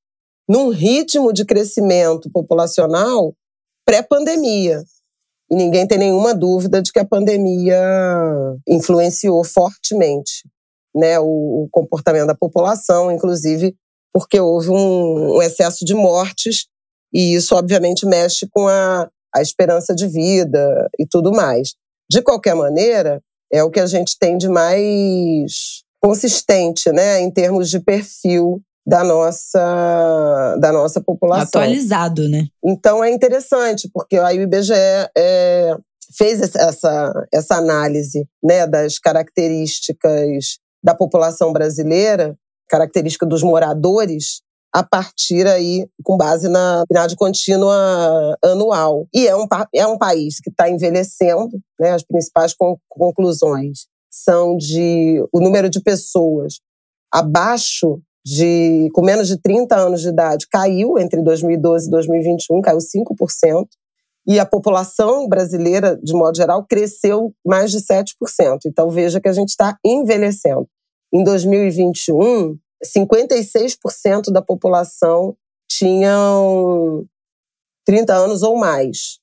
num ritmo de crescimento populacional pré-pandemia. E ninguém tem nenhuma dúvida de que a pandemia influenciou fortemente né, o, o comportamento da população, inclusive porque houve um, um, excesso de mortes, e isso, obviamente, mexe com a, a esperança de vida e tudo mais. De qualquer maneira, é o que a gente tem de mais consistente, né, em termos de perfil da nossa da nossa população. Atualizado, né? Então é interessante porque aí o IBGE é, fez essa essa análise, né, das características da população brasileira, característica dos moradores a partir aí, com base na PNAD contínua anual. E é um, é um país que está envelhecendo, né? as principais conclusões são de o número de pessoas abaixo de, com menos de 30 anos de idade, caiu entre 2012 e 2021, caiu 5%, e a população brasileira, de modo geral, cresceu mais de 7%. Então veja que a gente está envelhecendo. Em 2021, 56% da população tinham 30 anos ou mais.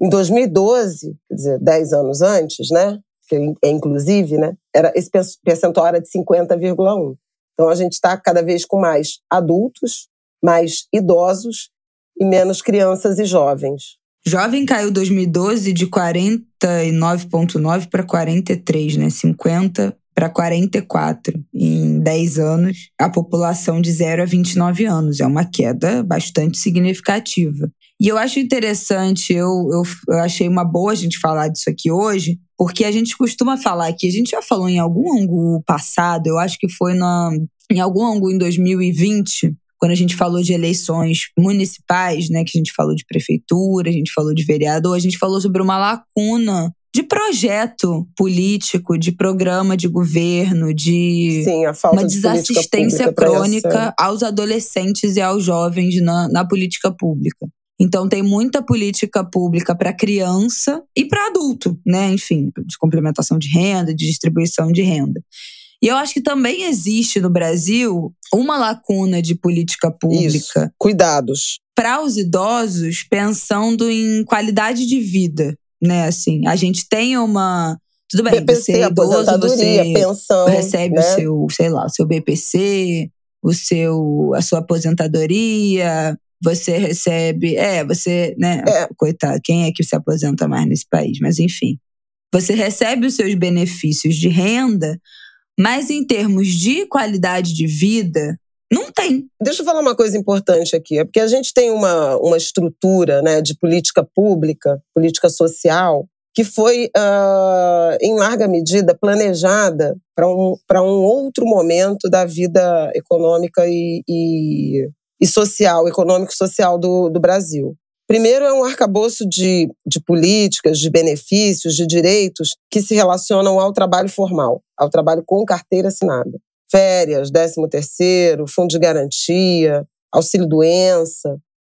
Em 2012, quer dizer, 10 anos antes, né? Que é inclusive, né? Era, esse percentual era de 50,1. Então a gente está cada vez com mais adultos, mais idosos e menos crianças e jovens. Jovem caiu 2012 de 49,9 para 43, né? 50 para 44 em 10 anos, a população de 0 a 29 anos. É uma queda bastante significativa. E eu acho interessante, eu, eu, eu, achei uma boa a gente falar disso aqui hoje, porque a gente costuma falar que a gente já falou em algum ângulo passado, eu acho que foi na, em algum ângulo em 2020, quando a gente falou de eleições municipais, né, que a gente falou de prefeitura, a gente falou de vereador, a gente falou sobre uma lacuna de projeto político, de programa de governo, de Sim, uma de desassistência crônica aos adolescentes e aos jovens na, na política pública. Então tem muita política pública para criança e para adulto, né? Enfim, de complementação de renda, de distribuição de renda. E eu acho que também existe no Brasil uma lacuna de política pública. Isso. Cuidados. Para os idosos, pensando em qualidade de vida né? Assim, a gente tem uma. Tudo bem, BPC, você é idoso, você pensão, recebe né? o seu, sei lá, o seu BPC, o seu, a sua aposentadoria, você recebe. É, você, né? É. Coitado, quem é que se aposenta mais nesse país? Mas enfim. Você recebe os seus benefícios de renda, mas em termos de qualidade de vida, não tem. Deixa eu falar uma coisa importante aqui. É porque a gente tem uma, uma estrutura né, de política pública, política social, que foi, uh, em larga medida, planejada para um, um outro momento da vida econômica e, e, e social, econômico e social do, do Brasil. Primeiro, é um arcabouço de, de políticas, de benefícios, de direitos que se relacionam ao trabalho formal, ao trabalho com carteira assinada férias, 13 terceiro, fundo de garantia, auxílio doença,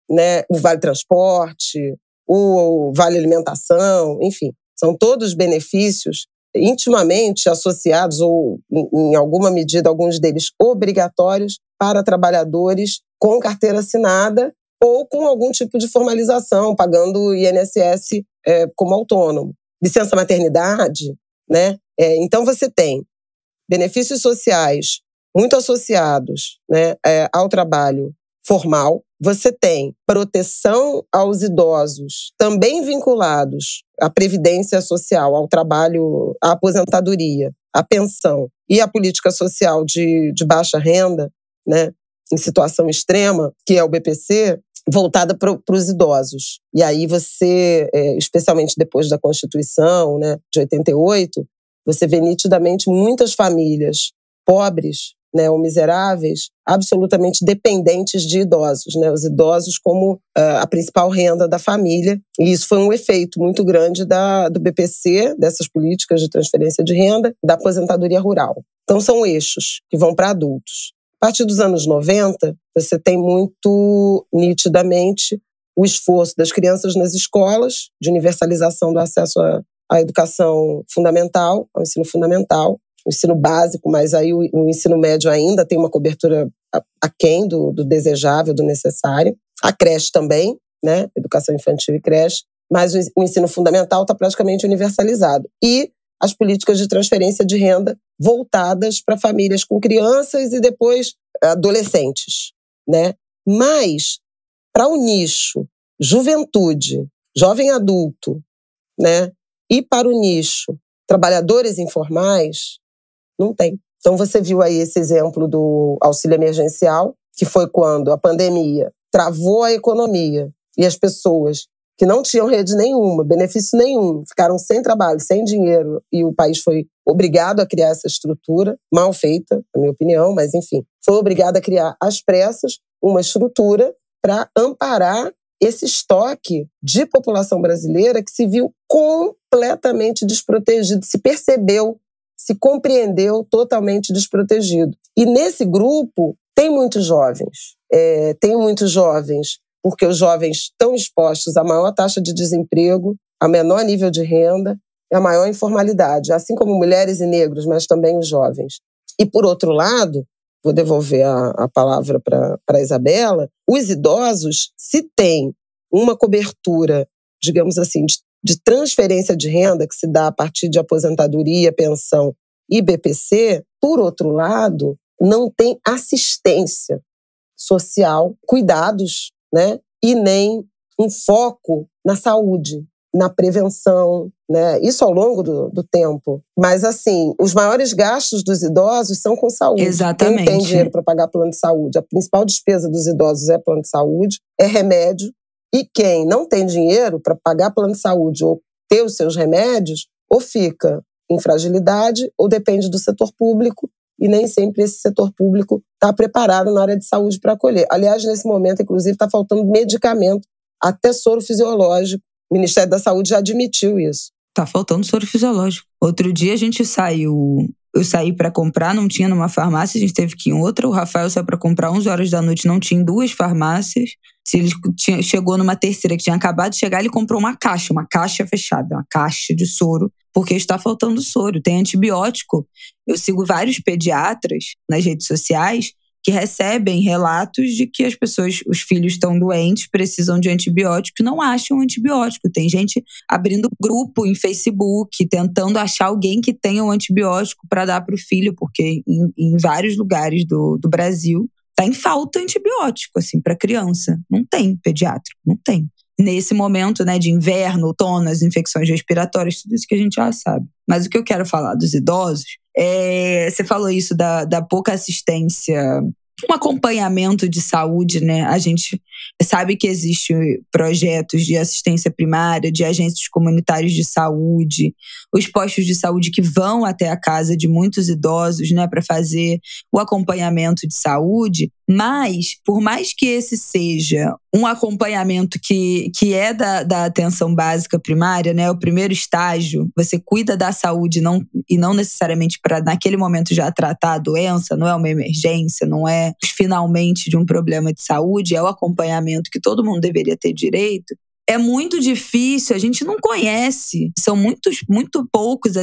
né, o vale transporte, o vale alimentação, enfim, são todos benefícios intimamente associados, ou em alguma medida, alguns deles obrigatórios, para trabalhadores com carteira assinada ou com algum tipo de formalização, pagando INSS é, como autônomo. Licença maternidade, né? É, então você tem benefícios sociais muito associados né, é, ao trabalho formal. Você tem proteção aos idosos, também vinculados à previdência social, ao trabalho, à aposentadoria, à pensão e à política social de, de baixa renda, né, em situação extrema, que é o BPC, voltada para os idosos. E aí você, é, especialmente depois da Constituição né, de 88, você vê nitidamente muitas famílias pobres né, ou miseráveis, absolutamente dependentes de idosos, né, os idosos como uh, a principal renda da família. E isso foi um efeito muito grande da, do BPC, dessas políticas de transferência de renda, da aposentadoria rural. Então, são eixos que vão para adultos. A partir dos anos 90, você tem muito nitidamente o esforço das crianças nas escolas, de universalização do acesso à, à educação fundamental, ao ensino fundamental, o ensino básico, mas aí o, o, ensino médio ainda tem uma cobertura aquém do, do desejável, do necessário. A creche também, né? Educação infantil e creche. Mas o, o ensino fundamental está praticamente universalizado. E as políticas de transferência de renda voltadas para famílias com crianças e depois adolescentes, né? Mas para o nicho juventude, jovem adulto, né? E para o nicho trabalhadores informais, não tem. Então você viu aí esse exemplo do auxílio emergencial, que foi quando a pandemia travou a economia e as pessoas que não tinham rede nenhuma, benefício nenhum, ficaram sem trabalho, sem dinheiro, e o país foi obrigado a criar essa estrutura, mal feita, na minha opinião, mas enfim, foi obrigado a criar às pressas uma estrutura para amparar esse estoque de população brasileira que se viu completamente desprotegido, se percebeu, se compreendeu totalmente desprotegido. E nesse grupo tem muitos jovens, é, tem muitos jovens porque os jovens estão expostos à maior taxa de desemprego, a menor nível de renda e a maior informalidade, assim como mulheres e negros, mas também os jovens. E, por outro lado, vou devolver a, a palavra para a Isabela, os idosos, se têm uma cobertura, digamos assim, de, de transferência de renda que se dá a partir de aposentadoria, pensão e BPC, por outro lado, não tem assistência social, cuidados né? E nem um foco na saúde, na prevenção, né? Isso ao longo do, do, tempo. Mas, assim, os maiores gastos dos idosos são com saúde. Exatamente. Quem tem dinheiro para pagar plano de saúde? A principal despesa dos idosos é plano de saúde, é remédio. E quem não tem dinheiro para pagar plano de saúde ou ter os seus remédios, ou fica em fragilidade, ou depende do setor público, e nem sempre esse setor público está preparado na área de saúde para acolher. Aliás, nesse momento, inclusive, está faltando medicamento, até soro fisiológico. O Ministério da Saúde já admitiu isso. Tá faltando soro fisiológico. Outro dia a gente saiu eu saí para comprar, não tinha numa farmácia, a gente teve que ir em outra. O Rafael saiu para comprar 11 horas da noite, não tinha em duas farmácias. Se ele tinha, chegou numa terceira que tinha acabado de chegar, ele comprou uma caixa, uma caixa fechada, uma caixa de soro, porque está faltando soro. Tem antibiótico. Eu sigo vários pediatras nas redes sociais que recebem relatos de que as pessoas, os filhos estão doentes, precisam de antibiótico não acham antibiótico. Tem gente abrindo grupo em Facebook, tentando achar alguém que tenha um antibiótico para dar para o filho, porque em, em, vários lugares do, do Brasil está em falta antibiótico, assim, para criança. Não tem pediátrico, não tem. Nesse momento né, de inverno, outono, as infecções respiratórias, tudo isso que a gente já sabe. Mas o que eu quero falar dos idosos é, você falou isso da, da pouca assistência um acompanhamento de saúde, né? A gente sabe que existem projetos de assistência primária, de agentes comunitários de saúde, os postos de saúde que vão até a casa de muitos idosos, né, para fazer o acompanhamento de saúde. Mas, por mais que esse seja um acompanhamento que, que é da, da atenção básica primária, né, o primeiro estágio, você cuida da saúde não, e não necessariamente para naquele momento já tratar a doença, não é uma emergência, não é finalmente de um problema de saúde, é o acompanhamento que todo mundo deveria ter direito é muito difícil, a gente não conhece. São muitos, muito, poucos,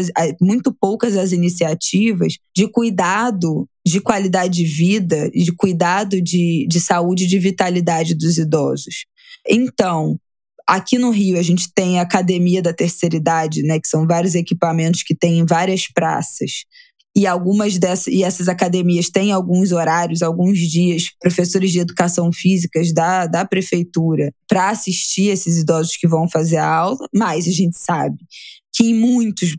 muito poucas as iniciativas de cuidado de qualidade de vida, de cuidado de, de saúde e de vitalidade dos idosos. Então, aqui no Rio, a gente tem a Academia da Terceira Idade, né, que são vários equipamentos que tem em várias praças e algumas dessas e essas academias têm alguns horários, alguns dias, professores de educação física da, da prefeitura para assistir esses idosos que vão fazer a aula, mas a gente sabe que em muitos,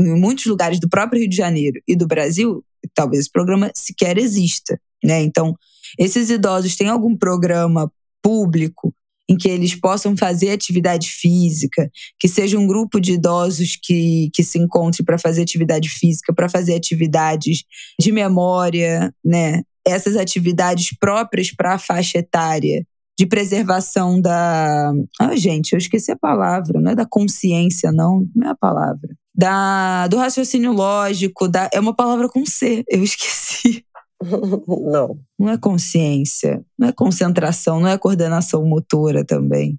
em muitos lugares do próprio Rio de Janeiro e do Brasil, talvez esse programa sequer exista, né? Então, esses idosos têm algum programa público em que eles possam fazer atividade física, que seja um grupo de idosos que, que se encontre para fazer atividade física, para fazer atividades de memória, né? Essas atividades próprias para a faixa etária de preservação da. Ah, gente, eu esqueci a palavra, não é da consciência, não, não é a palavra. Da, do raciocínio lógico, da, é uma palavra com C, eu *laughs* esqueci. *laughs* não. Não é consciência, não é concentração, não é coordenação motora também.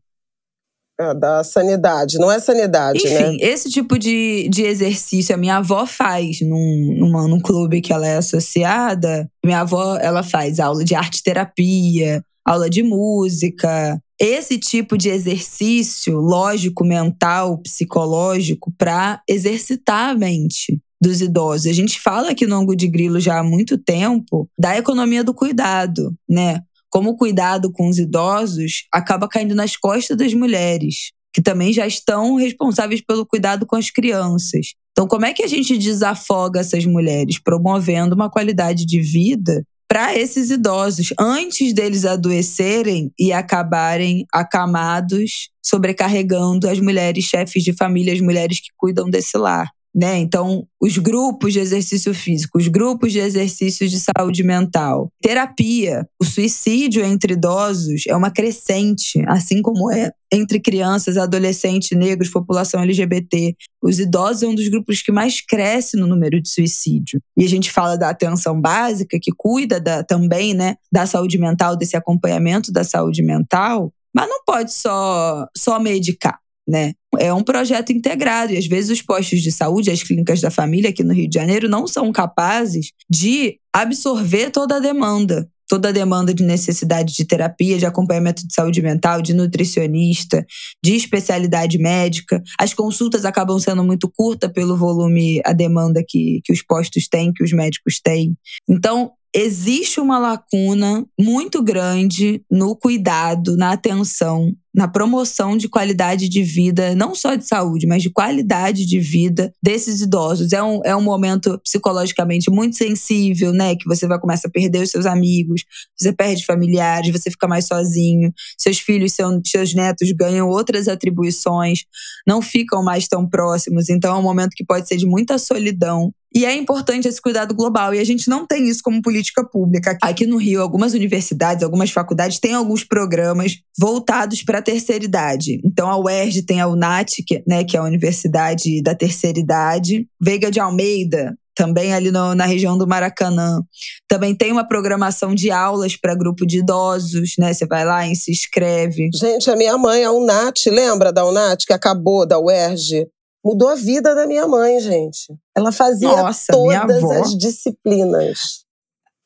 É, da sanidade, não é sanidade, Enfim, né? esse tipo de, de exercício a minha avó faz num, numa, num clube que ela é associada. Minha avó, ela faz aula de arte terapia, aula de música. Esse tipo de exercício lógico, mental, psicológico para exercitar a mente dos idosos. A gente fala aqui no Angu de Grilo já há muito tempo da economia do cuidado, né? Como o cuidado com os idosos acaba caindo nas costas das mulheres, que também já estão responsáveis pelo cuidado com as crianças. Então, como é que a gente desafoga essas mulheres? Promovendo uma qualidade de vida para esses idosos, antes deles adoecerem e acabarem acamados, sobrecarregando as mulheres chefes de família, as mulheres que cuidam desse lar né? Então, os grupos de exercício físico, os grupos de exercícios de saúde mental, terapia, o suicídio entre idosos é uma crescente, assim como é entre crianças, adolescentes, negros, população LGBT. Os idosos é um dos grupos que mais cresce no número de suicídio. E a gente fala da atenção básica, que cuida da, também né, da saúde mental, desse acompanhamento da saúde mental, mas não pode só, só medicar né? É um projeto integrado e às vezes os postos de saúde, as clínicas da família aqui no Rio de Janeiro não são capazes de absorver toda a demanda, toda a demanda de necessidade de terapia, de acompanhamento de saúde mental, de nutricionista, de especialidade médica. As consultas acabam sendo muito curtas pelo volume, a demanda que, que os postos têm, que os médicos têm. Então, existe uma lacuna muito grande no cuidado, na atenção na promoção de qualidade de vida, não só de saúde, mas de qualidade de vida desses idosos. É um, é um momento psicologicamente muito sensível, né? Que você vai começar a perder os seus amigos, você perde familiares, você fica mais sozinho, seus filhos, seu, seus netos ganham outras atribuições, não ficam mais tão próximos. Então é um momento que pode ser de muita solidão. E é importante esse cuidado global. E a gente não tem isso como política pública. Aqui no Rio, algumas universidades, algumas faculdades têm alguns programas voltados para terceira idade. Então a UERJ tem a UNAT, que, né, que é a Universidade da Terceira Idade. Veiga de Almeida, também ali no, na região do Maracanã. Também tem uma programação de aulas para grupo de idosos, né? Você vai lá e se inscreve. Gente, a minha mãe, a UNAT, lembra da UNAT que acabou da UERJ? Mudou a vida da minha mãe, gente. Ela fazia Nossa, todas as disciplinas.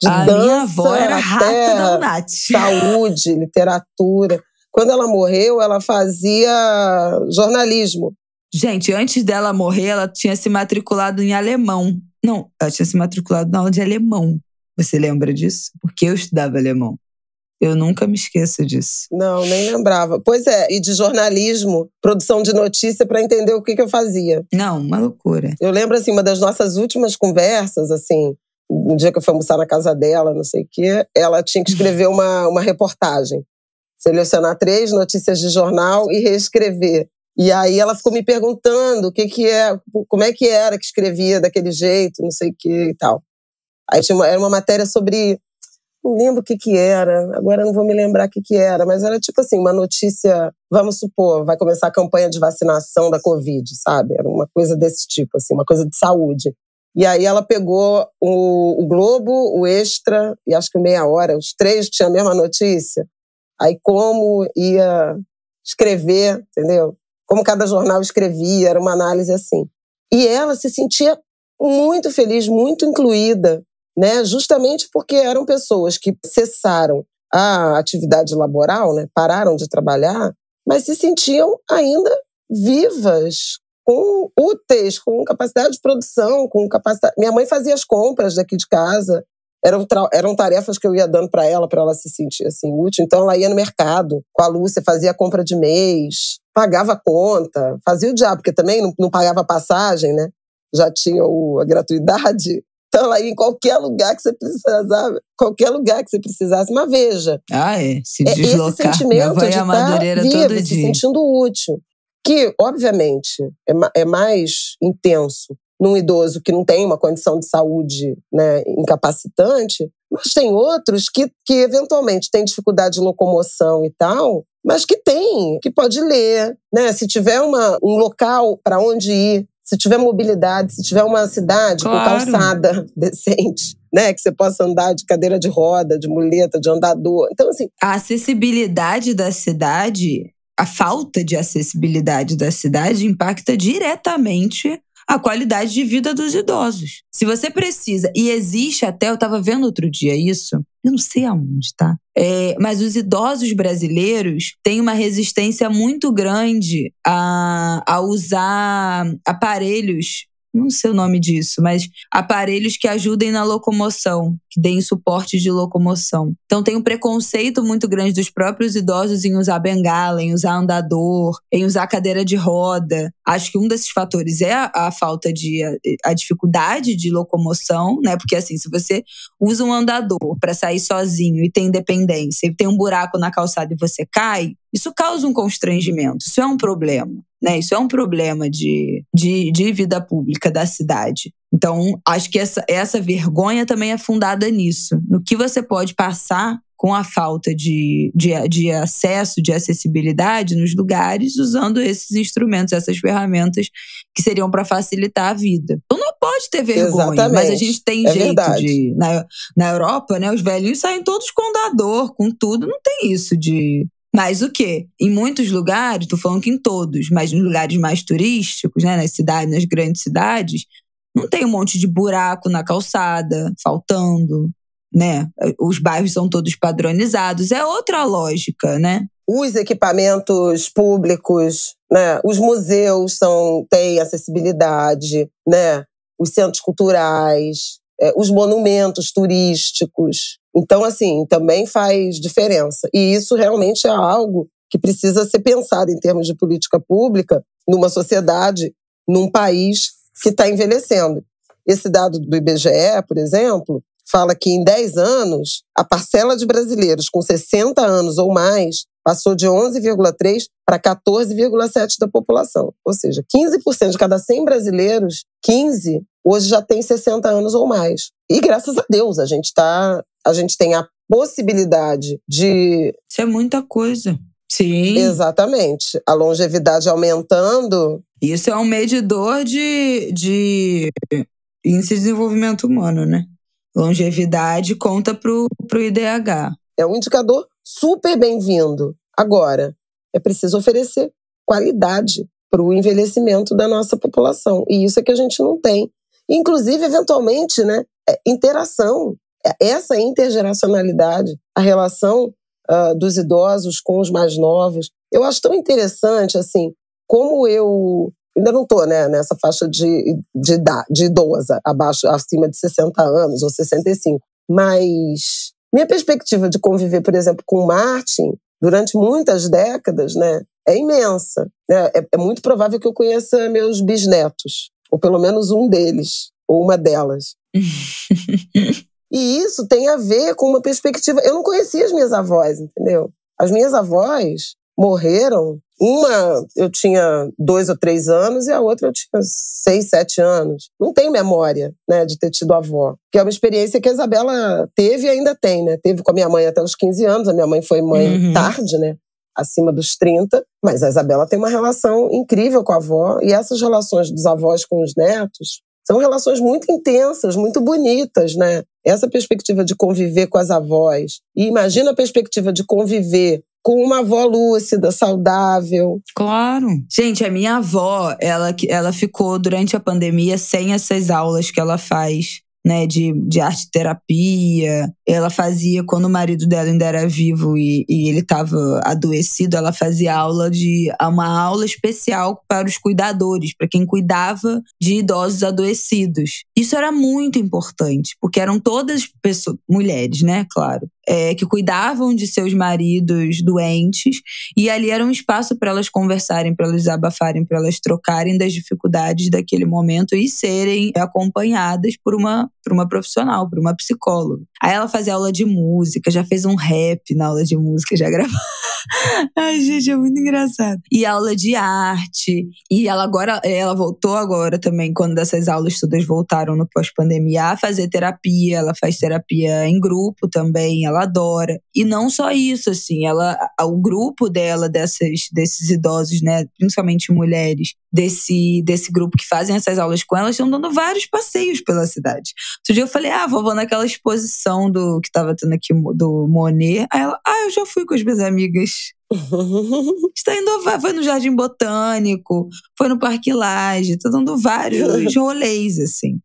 De a dança, minha avó era rata terra, da UNAT. Saúde, literatura. Quando ela morreu, ela fazia jornalismo. Gente, antes dela morrer, ela tinha se matriculado em alemão. Não, ela tinha se matriculado na aula de alemão. Você lembra disso? Porque eu estudava alemão. Eu nunca me esqueço disso. Não, nem lembrava. Pois é, e de jornalismo, produção de notícia para entender o que, que eu fazia. Não, uma loucura. Eu lembro, assim, uma das nossas últimas conversas, assim, um dia que eu fui almoçar na casa dela, não sei o quê, ela tinha que escrever uma, uma reportagem selecionar três notícias de jornal e reescrever. E aí ela ficou me perguntando o que que é, como é que era que escrevia daquele jeito, não sei o que e tal. Aí tinha uma, era uma matéria sobre, não lembro o que que era, agora não vou me lembrar o que que era, mas era tipo assim, uma notícia, vamos supor, vai começar a campanha de vacinação da Covid, sabe? Era uma coisa desse tipo, assim, uma coisa de saúde. E aí ela pegou o, o Globo, o Extra e acho que Meia Hora, os três tinham a mesma notícia. Aí como ia escrever, entendeu? Como cada jornal escrevia, era uma análise assim. E ela se sentia muito feliz, muito incluída, né? Justamente porque eram pessoas que cessaram a atividade laboral, né? Pararam de trabalhar, mas se sentiam ainda vivas, com úteis, com capacidade de produção, com capacidade. Minha mãe fazia as compras daqui de casa. Eram, eram tarefas que eu ia dando para ela, para ela se sentir assim útil. Então ela ia no mercado com a Lúcia, fazia a compra de mês, pagava a conta, fazia o diabo, porque também não, não pagava passagem, né? Já tinha o, a gratuidade. Ela ia em qualquer lugar que você precisasse, qualquer lugar que você precisasse. Mas veja. Ah, é. Se deslocar. Esse sentimento de estar vivo, se sentindo útil que, obviamente, é, é mais intenso num idoso que não tem uma condição de saúde né, incapacitante, mas tem outros que, que eventualmente têm dificuldade de locomoção e tal, mas que tem, que pode ler, né? Se tiver uma, um local para onde ir, se tiver mobilidade, se tiver uma cidade claro. com calçada *laughs* decente, né, que você possa andar de cadeira de roda, de muleta, de andador. Então assim, a acessibilidade da cidade a falta de acessibilidade da cidade impacta diretamente a qualidade de vida dos idosos. Se você precisa, e existe até, eu estava vendo outro dia isso, eu não sei aonde, tá? É, mas os idosos brasileiros têm uma resistência muito grande a, a usar aparelhos não sei o nome disso, mas aparelhos que ajudem na locomoção, que deem suporte de locomoção. Então tem um preconceito muito grande dos próprios idosos em usar bengala, em usar andador, em usar cadeira de roda. Acho que um desses fatores é a, a falta de a, a, dificuldade de locomoção, né? Porque assim, se você usa um andador para sair sozinho e tem independência, e tem um buraco na calçada e você cai, isso causa um constrangimento, isso é um problema. Né? Isso é um problema de, de, de vida pública da cidade. Então, acho que essa, essa vergonha também é fundada nisso. No que você pode passar com a falta de, de, de acesso, de acessibilidade nos lugares, usando esses instrumentos, essas ferramentas que seriam para facilitar a vida. Então não pode ter vergonha, Exatamente. mas a gente tem é jeito verdade. de. Na, na Europa, né, os velhinhos saem todos com dador, com tudo, não tem isso de mas o quê? Em muitos lugares, tô falando que em todos, mas nos lugares mais turísticos, né, nas cidades, nas grandes cidades, não tem um monte de buraco na calçada, faltando, né? Os bairros são todos padronizados. É outra lógica, né? Os equipamentos públicos, né? Os museus são, têm acessibilidade, né? Os centros culturais, é, os monumentos turísticos. Então, assim, também faz diferença. E isso realmente é algo que precisa ser pensado em termos de política pública numa sociedade, num país que está envelhecendo. Esse dado do IBGE, por exemplo, fala que em 10 anos, a parcela de brasileiros com 60 anos ou mais passou de 11,3% para 14,7% da população. Ou seja, 15% de cada 100 brasileiros, 15 hoje já tem 60 anos ou mais. E graças a Deus, a gente tá, a gente tem a possibilidade de Isso é muita coisa. Sim. Exatamente. A longevidade aumentando. Isso é um medidor de, de índice de desenvolvimento humano, né? Longevidade conta pro, pro IDH. É um indicador super bem-vindo. Agora, é preciso oferecer qualidade para o envelhecimento da nossa população. E isso é que a gente não tem. Inclusive, eventualmente, né, é, interação, essa intergeracionalidade, a relação uh, dos idosos com os mais novos. Eu acho tão interessante, assim, como eu ainda não estou né, nessa faixa de, de, de idosa, abaixo, acima de 60 anos ou 65, mas minha perspectiva de conviver, por exemplo, com Martin durante muitas décadas, né, é imensa. Né? É, é muito provável que eu conheça meus bisnetos, ou pelo menos um deles, ou uma delas. *laughs* e isso tem a ver com uma perspectiva. Eu não conhecia as minhas avós, entendeu? As minhas avós morreram uma eu tinha dois ou três anos e a outra eu tinha seis, sete anos. Não tenho memória, né, de ter tido avó. Que é uma experiência que a Isabela teve e ainda tem, né? Teve com a minha mãe até os 15 anos. A minha mãe foi mãe uhum. tarde, né? Acima dos 30. Mas a Isabela tem uma relação incrível com a avó. E essas relações dos avós com os netos são relações muito intensas, muito bonitas, né? Essa perspectiva de conviver com as avós. E imagina a perspectiva de conviver com uma avó lúcida, saudável. Claro. Gente, a minha avó, ela, ela ficou durante a pandemia sem essas aulas que ela faz né, de, de arte terapia. Ela fazia, quando o marido dela ainda era vivo e, e ele estava adoecido, ela fazia aula de uma aula especial para os cuidadores, para quem cuidava de idosos adoecidos. Isso era muito importante, porque eram todas pessoas, mulheres, né, claro, é, que cuidavam de seus maridos doentes, e ali era um espaço para elas conversarem, para elas abafarem, para elas trocarem das dificuldades daquele momento e serem acompanhadas por uma, por uma profissional, por uma psicóloga. Aí ela fazia aula de música, já fez um rap na aula de música, já *laughs* gravou. Ai, gente, é muito engraçado. E aula de arte. E ela agora, ela voltou agora também, quando essas aulas todas voltaram no pós-pandemia, a fazer terapia. Ela faz terapia em grupo também, ela adora. E não só isso, assim, ela, o grupo dela, dessas, desses idosos, né, principalmente mulheres, desse, desse grupo que fazem essas aulas com ela, estão dando vários passeios pela cidade. Outro dia eu falei, ah, vovó, naquela exposição do que tava tendo aqui do Monet. Aí ela, ah, eu já fui com as minhas amigas. *laughs* Está indo, foi no Jardim Botânico, foi no Parque Lage, está dando vários *laughs* rolês, assim.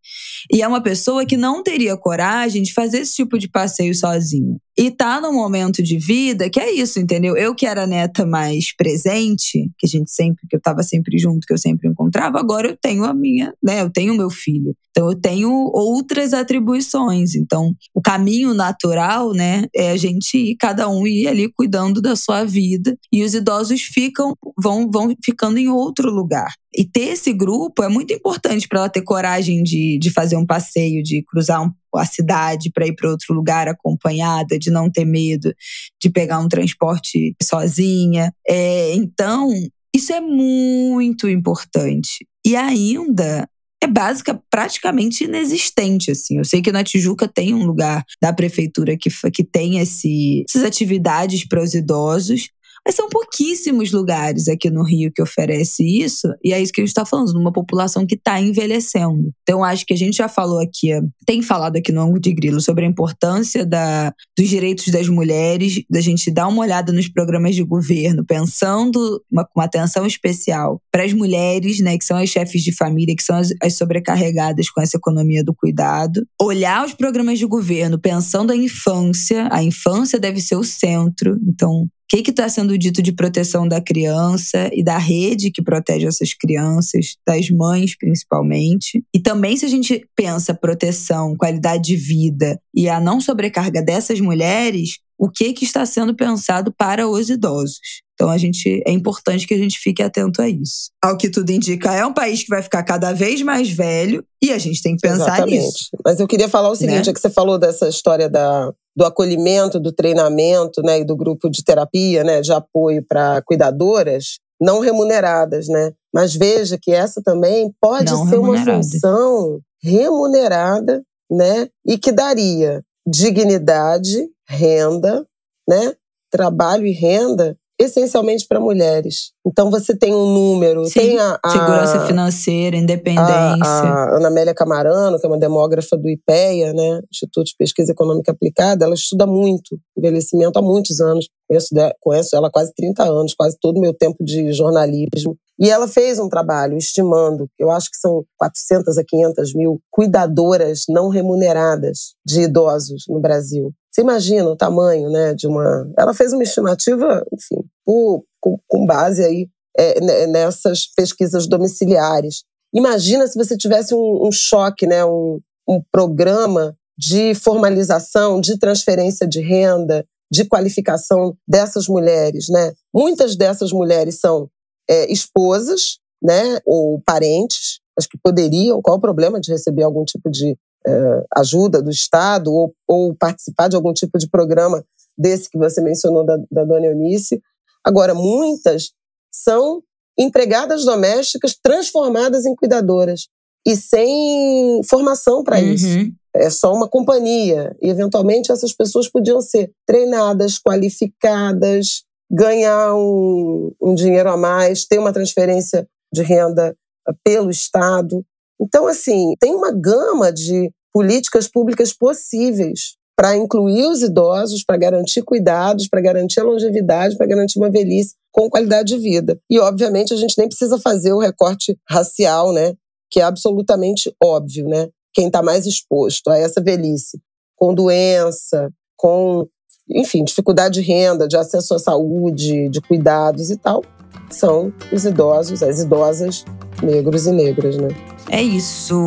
E é uma pessoa que não teria coragem de fazer esse tipo de passeio sozinha. E tá num momento de vida que é isso, entendeu? Eu que era neta mais presente, que a gente sempre, que eu tava sempre junto, que eu sempre encontrava, agora eu tenho a minha, né? Eu tenho meu filho. Então eu tenho outras atribuições. Então, o caminho natural, né, é a gente ir, cada um ir ali cuidando da sua vida. E os idosos ficam, vão, vão ficando em outro lugar. E ter esse grupo é muito importante para ela ter coragem de, de fazer um passeio, de cruzar um, a cidade para ir para outro lugar acompanhada, de não ter medo de pegar um transporte sozinha. É, então, isso é muito importante. E ainda é básica, praticamente inexistente, assim. Eu sei que na Tijuca tem um lugar da prefeitura que, que tem esse, essas atividades para os idosos, mas são pouquíssimos lugares aqui no Rio que oferece isso, e é isso que a gente está falando, numa população que está envelhecendo. Então, acho que a gente já falou aqui, tem falado aqui no ângulo de grilo sobre a importância da, dos direitos das mulheres, da gente dar uma olhada nos programas de governo, pensando uma, uma atenção especial para as mulheres, né, que são as chefes de família, que são as, as sobrecarregadas com essa economia do cuidado. Olhar os programas de governo pensando a infância, a infância deve ser o centro. Então, que está sendo dito de proteção da criança e da rede que protege essas crianças, das mães principalmente. E também, se a gente pensa proteção, qualidade de vida e a não sobrecarga dessas mulheres, o que, que está sendo pensado para os idosos. Então a gente é importante que a gente fique atento a isso. Ao que tudo indica, é um país que vai ficar cada vez mais velho e a gente tem que pensar Exatamente. nisso. Mas eu queria falar o seguinte, né? é que você falou dessa história da, do acolhimento, do treinamento, né, e do grupo de terapia, né, de apoio para cuidadoras não remuneradas, né? Mas veja que essa também pode não ser uma função remunerada, né, e que daria dignidade, renda, né, trabalho e renda essencialmente para mulheres. Então você tem um número, Sim, tem a, a, segurança financeira, independência. A, a Ana Amélia Camarano, que é uma demógrafa do IPEA, né, Instituto de Pesquisa Econômica Aplicada, ela estuda muito envelhecimento há muitos anos. Conheço, conheço ela há quase 30 anos, quase todo o meu tempo de jornalismo. E ela fez um trabalho estimando, eu acho que são 400 a 500 mil cuidadoras não remuneradas de idosos no Brasil. Você imagina o tamanho né, de uma. Ela fez uma estimativa, enfim, por, com, com, base aí é, nessas pesquisas domiciliares. Imagina se você tivesse um, um choque, né, um, um programa de formalização, de transferência de renda, de qualificação dessas mulheres, né? Muitas dessas mulheres são é, esposas, né, ou parentes, mas que poderiam. Qual o problema de receber algum tipo de é, ajuda do Estado ou, ou, participar de algum tipo de programa desse que você mencionou da, da dona Eunice. Agora, muitas são empregadas domésticas transformadas em cuidadoras e sem formação para uhum. isso. É só uma companhia. E, eventualmente, essas pessoas podiam ser treinadas, qualificadas, ganhar um, um dinheiro a mais, ter uma transferência de renda pelo Estado. Então, assim, tem uma gama de políticas públicas possíveis para incluir os idosos, para garantir cuidados, para garantir a longevidade, para garantir uma velhice com qualidade de vida. E, obviamente, a gente nem precisa fazer o recorte racial, né? Que é absolutamente óbvio, né? Quem está mais exposto a essa velhice, com doença, com, enfim, dificuldade de renda, de acesso à saúde, de cuidados e tal, são os idosos, as idosas negros e negras, né? É isso.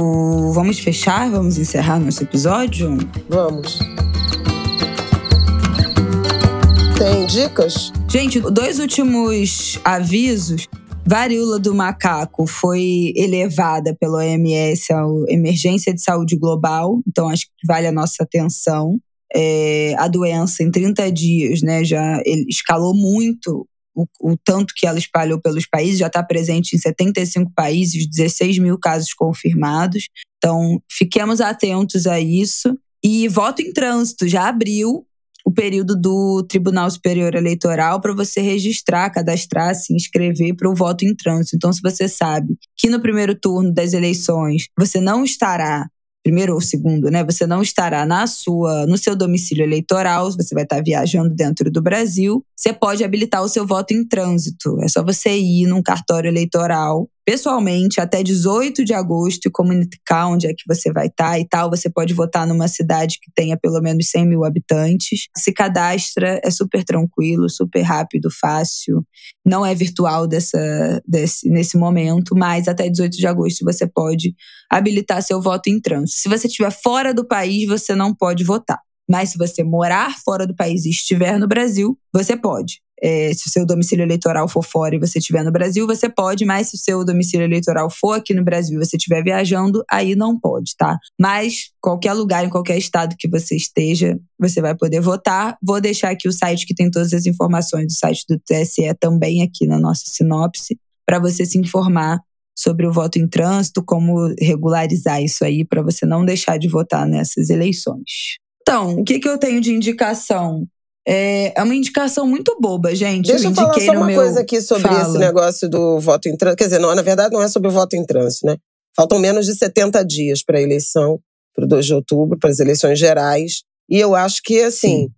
Vamos fechar? Vamos encerrar nosso episódio? Vamos. Tem dicas? Gente, dois últimos avisos. Varíola do macaco foi elevada pela OMS a emergência de saúde global, então acho que vale a nossa atenção. É, a doença em 30 dias, né, já escalou muito o, o, tanto que ela espalhou pelos países, já está presente em 75 países, 16 mil casos confirmados. Então, fiquemos atentos a isso. E voto em trânsito já abriu o período do Tribunal Superior Eleitoral para você registrar, cadastrar, se inscrever para o voto em trânsito. Então, se você sabe que no primeiro turno das eleições você não estará primeiro ou segundo, né? Você não estará na sua, no seu domicílio eleitoral, você vai estar viajando dentro do Brasil. Você pode habilitar o seu voto em trânsito. É só você ir num cartório eleitoral pessoalmente até 18 de agosto e comunicar onde é que você vai estar tá e tal. Você pode votar numa cidade que tenha pelo menos 100 mil habitantes. Se cadastra, é super tranquilo, super rápido, fácil. Não é virtual dessa, desse, nesse momento, mas até 18 de agosto você pode habilitar seu voto em trânsito. Se você estiver fora do país, você não pode votar. Mas se você morar fora do país e estiver no Brasil, você pode. É, se o seu domicílio eleitoral for fora e você estiver no Brasil, você pode, mas se o seu domicílio eleitoral for aqui no Brasil e você estiver viajando, aí não pode, tá? Mas qualquer lugar, em qualquer estado que você esteja, você vai poder votar. Vou deixar aqui o site que tem todas as informações do site do TSE também aqui na nossa sinopse, para você se informar sobre o voto em trânsito, como regularizar isso aí, para você não deixar de votar nessas eleições. Então, o que, que eu tenho de indicação? É, é uma indicação muito boba, gente. Deixa eu, eu falar só uma meu... coisa aqui sobre Fala. esse negócio do voto em trânsito. Quer dizer, não, na verdade não é sobre o voto em trânsito, né? Faltam menos de 70 dias para a eleição, para o 2 de outubro, para as eleições gerais. E eu acho que, assim, Sim.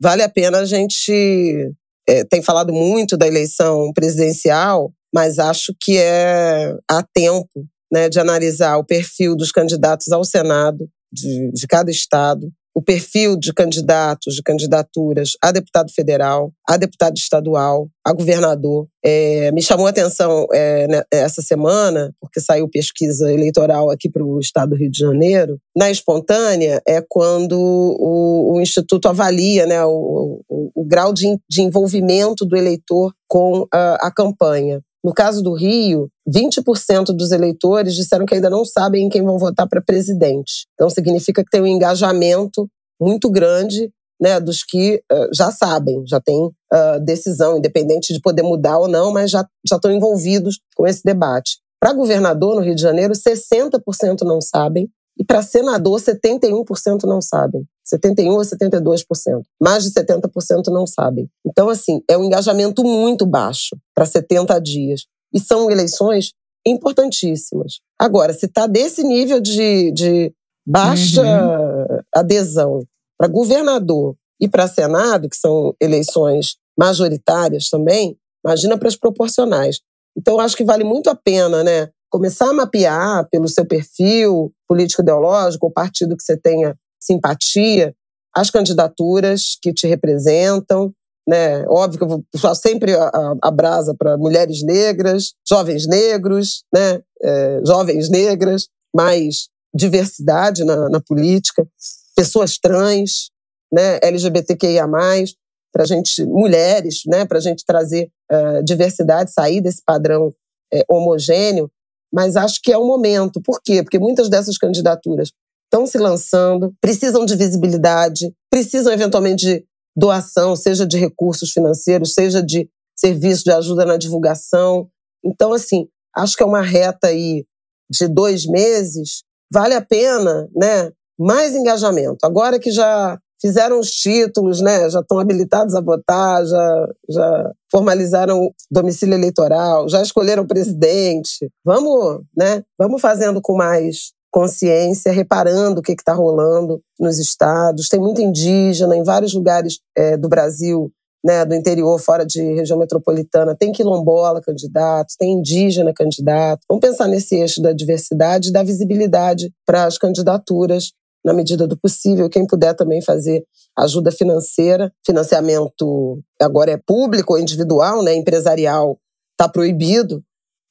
vale a pena a gente. É, tem falado muito da eleição presidencial, mas acho que é há tempo né, de analisar o perfil dos candidatos ao Senado de, de cada estado o perfil de candidatos, de candidaturas a deputado federal, a deputado estadual, a governador. É, me chamou a atenção é, né, essa semana, porque saiu pesquisa eleitoral aqui para o estado do Rio de Janeiro. Na espontânea é quando o, o Instituto avalia né, o, o, o grau de, de, envolvimento do eleitor com a, a campanha. No caso do Rio, 20% dos eleitores disseram que ainda não sabem em quem vão votar para presidente. Então, significa que tem um engajamento muito grande né, dos que uh, já sabem, já têm uh, decisão, independente de poder mudar ou não, mas já, já estão envolvidos com esse debate. Para governador no Rio de Janeiro, 60% não sabem, e para senador, 71% não sabem. 71% a 72%. Mais de 70% não sabem. Então, assim, é um engajamento muito baixo para 70 dias. E são eleições importantíssimas. Agora, se está desse nível de, de baixa uhum. adesão para governador e para Senado, que são eleições majoritárias também, imagina para as proporcionais. Então, acho que vale muito a pena, né? Começar a mapear pelo seu perfil político-ideológico, o partido que você tenha simpatia as candidaturas que te representam. Né? Óbvio que eu vou puxar sempre a, a, a brasa para mulheres negras, jovens negros, né? É, jovens negras, mais diversidade na, na política, pessoas trans, né? LGBTQIA+, para gente, mulheres, né? para a gente trazer uh, diversidade, sair desse padrão é, homogêneo, mas acho que é o momento. Por quê? Porque muitas dessas candidaturas estão se lançando, precisam de visibilidade, precisam eventualmente de doação, seja de recursos financeiros, seja de serviço de ajuda na divulgação. Então, assim, acho que é uma reta aí de dois meses, vale a pena, né? Mais engajamento. Agora que já fizeram os títulos, né? Já estão habilitados a votar, já, já formalizaram o domicílio eleitoral, já escolheram presidente. Vamos, né? Vamos fazendo com mais consciência, reparando o que está rolando nos estados. Tem muito indígena em vários lugares é, do Brasil, né, do interior, fora de região metropolitana. Tem quilombola candidato, tem indígena candidato. Vamos pensar nesse eixo da diversidade e da visibilidade para as candidaturas na medida do possível. Quem puder também fazer ajuda financeira, financiamento agora é público ou individual, né, empresarial, está proibido.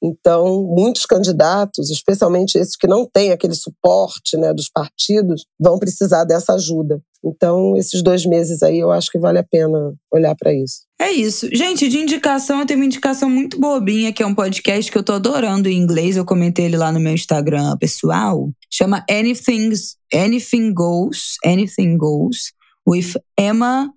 Então, muitos candidatos, especialmente esses que não têm aquele suporte né, dos partidos, vão precisar dessa ajuda. Então, esses dois meses aí, eu acho que vale a pena olhar para isso. É isso. Gente, de indicação, eu tenho uma indicação muito bobinha, que é um podcast que eu tô adorando em inglês. Eu comentei ele lá no meu Instagram pessoal. Chama Anything's, Anything Goes, Anything Goes, with Emma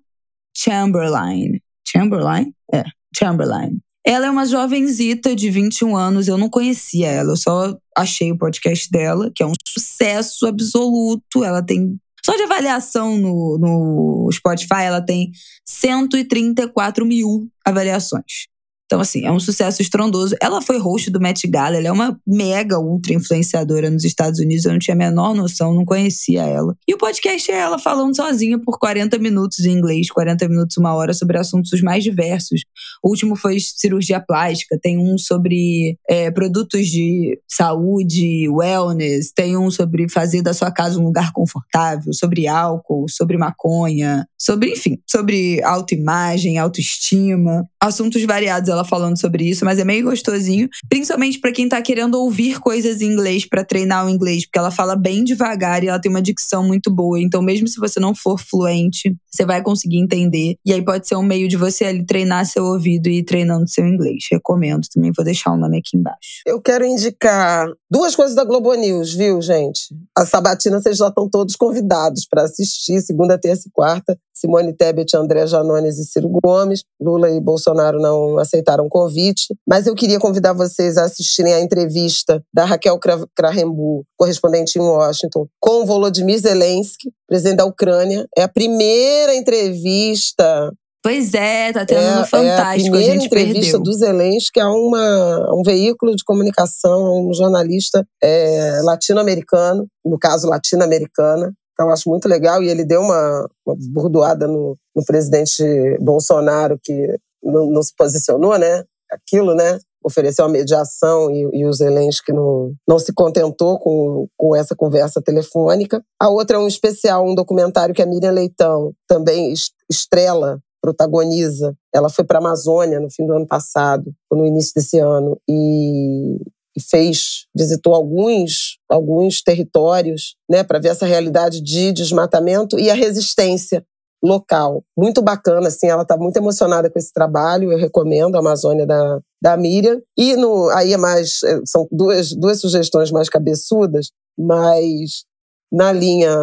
Chamberlain. Chamberlain? É, Chamberlain. Ela é uma jovenzita de 21 anos, eu não conhecia ela, eu só achei o podcast dela, que é um sucesso absoluto. Ela tem. Só de avaliação no, no Spotify, ela tem 134 mil avaliações. Então, assim, é um sucesso estrondoso. Ela foi host do Met Gala, ela é uma mega ultra influenciadora nos Estados Unidos. Eu não tinha a menor noção, não conhecia ela. E o podcast é ela falando sozinha por 40 minutos em inglês, 40 minutos, uma hora, sobre assuntos os mais diversos. O último foi cirurgia plástica, tem um sobre é, produtos de saúde, wellness, tem um sobre fazer da sua casa um lugar confortável, sobre álcool, sobre maconha, sobre, enfim, sobre autoimagem, autoestima, assuntos variados ela falando sobre isso, mas é meio gostosinho, principalmente para quem tá querendo ouvir coisas em inglês para treinar o inglês, porque ela fala bem devagar e ela tem uma dicção muito boa. Então, mesmo se você não for fluente, você vai conseguir entender. E aí pode ser um meio de você ali treinar seu ouvido e ir treinando seu inglês. Recomendo também, vou deixar o nome aqui embaixo. Eu quero indicar duas coisas da Globo News, viu, gente? A Sabatina, vocês já estão todos convidados para assistir, segunda, terça e quarta. Simone Tebet, André Janones e Ciro Gomes. Lula e Bolsonaro não aceitaram o convite, mas eu queria convidar vocês a assistirem a entrevista da Raquel Krahembu, correspondente em Washington, com Volodymyr Zelensky, presidente da Ucrânia. É a primeira entrevista Pois é, tá tendo é, no Fantástico, é a, primeira a gente entrevista perdeu. do Zelensky a, uma, um veículo de comunicação, um jornalista é, latino-americano, no caso latino-americana, então, acho muito legal. E ele deu uma, uma burdoada no, no presidente Bolsonaro, que não, não, se posicionou, né? Aquilo, né? Ofereceu a mediação e, e o Zelensky não, não se contentou com, com essa conversa telefônica. A outra é um especial, um documentário que a Miriam Leitão também estrela protagoniza. Ela foi para a Amazônia no fim do ano passado, no início desse ano, e e fez, visitou alguns, alguns territórios, né, para ver essa realidade de desmatamento e a resistência local. Muito bacana, assim, ela está muito emocionada com esse trabalho, eu recomendo a Amazônia da, da Miriam. E no, aí é mais, é, são duas, duas sugestões mais cabeçudas, mas na linha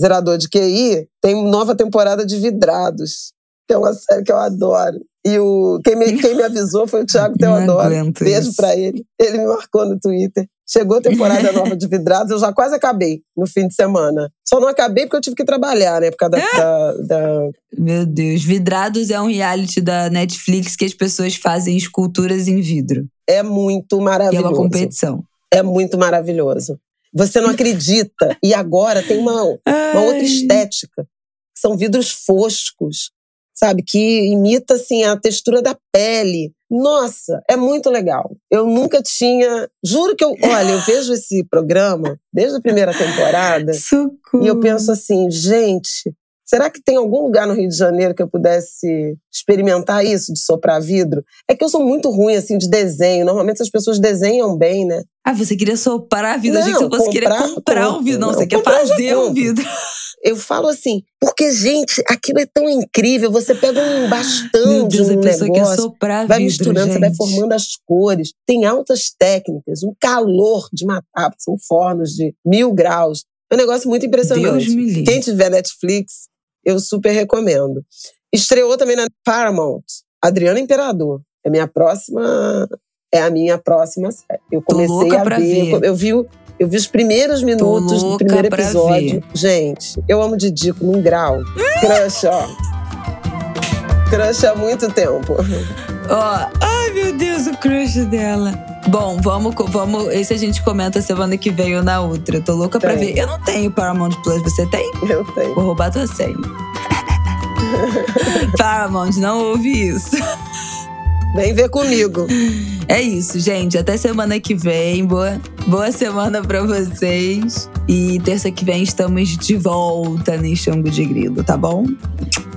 Zerador de QI, tem nova temporada de Vidrados, que é uma série que eu adoro. E o, quem, me, quem me avisou foi o Thiago Teodoro. *laughs* Beijo para ele. Ele me marcou no Twitter. Chegou a temporada *laughs* nova de Vidrados, eu já quase acabei no fim de semana. Só não acabei porque eu tive que trabalhar, né? Por causa da, é. *laughs* da, da... Meu Deus. Vidrados é um reality da Netflix que as pessoas fazem esculturas em vidro. É muito maravilhoso. E é uma competição. É muito maravilhoso. Você não acredita. e agora tem uma, uma outra estética. São vidros foscos sabe? Que imita assim a textura da pele. Nossa, é muito legal. Eu nunca tinha. Juro que eu. Olha, eu vejo esse programa desde a primeira temporada. *laughs* Socorro. E eu penso assim, gente. Será que tem algum lugar no Rio de Janeiro que eu pudesse experimentar isso, de soprar vidro? É que eu sou muito ruim, assim, de desenho. Normalmente as pessoas desenham bem, né? Ah, você queria soprar vidro? Não, Achei que você comprar, queria comprar um vidro. Não, não você quer fazer um vidro. Eu falo assim, porque, gente, aquilo é tão incrível. Você pega um bastão Deus, de um negócio, vai vidro, misturando, gente. você vai formando as cores. Tem altas técnicas, um calor de matar, são fornos de mil graus. É um negócio muito impressionante. Deus me livre. Quem tiver Netflix, eu super recomendo. Estreou também na Paramount, Adriana Imperador. É minha próxima é a minha próxima série. Eu comecei a ver, ver, eu vi eu vi os primeiros minutos do primeiro episódio. Gente, eu amo Didico num grau. Crush, ó. Crush há muito tempo. Ó, oh, ai meu Deus, o crush dela. Bom, vamos, vamos. Esse a gente comenta semana que vem ou na outra. Eu tô louca tem. pra ver. Eu não tenho Paramount Plus, você tem? Eu tenho. Vou roubar tua senha. *laughs* Paramount, não ouve isso. Vem ver comigo. É isso, gente. Até semana que vem. Boa, boa semana para vocês. E terça que vem estamos de volta no Xango de Grilo, tá bom?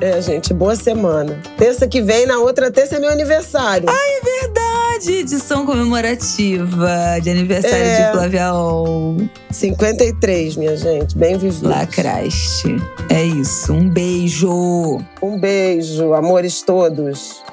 É, gente, boa semana. Terça que vem, na outra terça é meu aniversário. Ai, é verdade! Edição comemorativa de aniversário é. de Flaviol. 53, minha gente. Bem vivido. Lacraste. É isso. Um beijo. Um beijo, amores todos.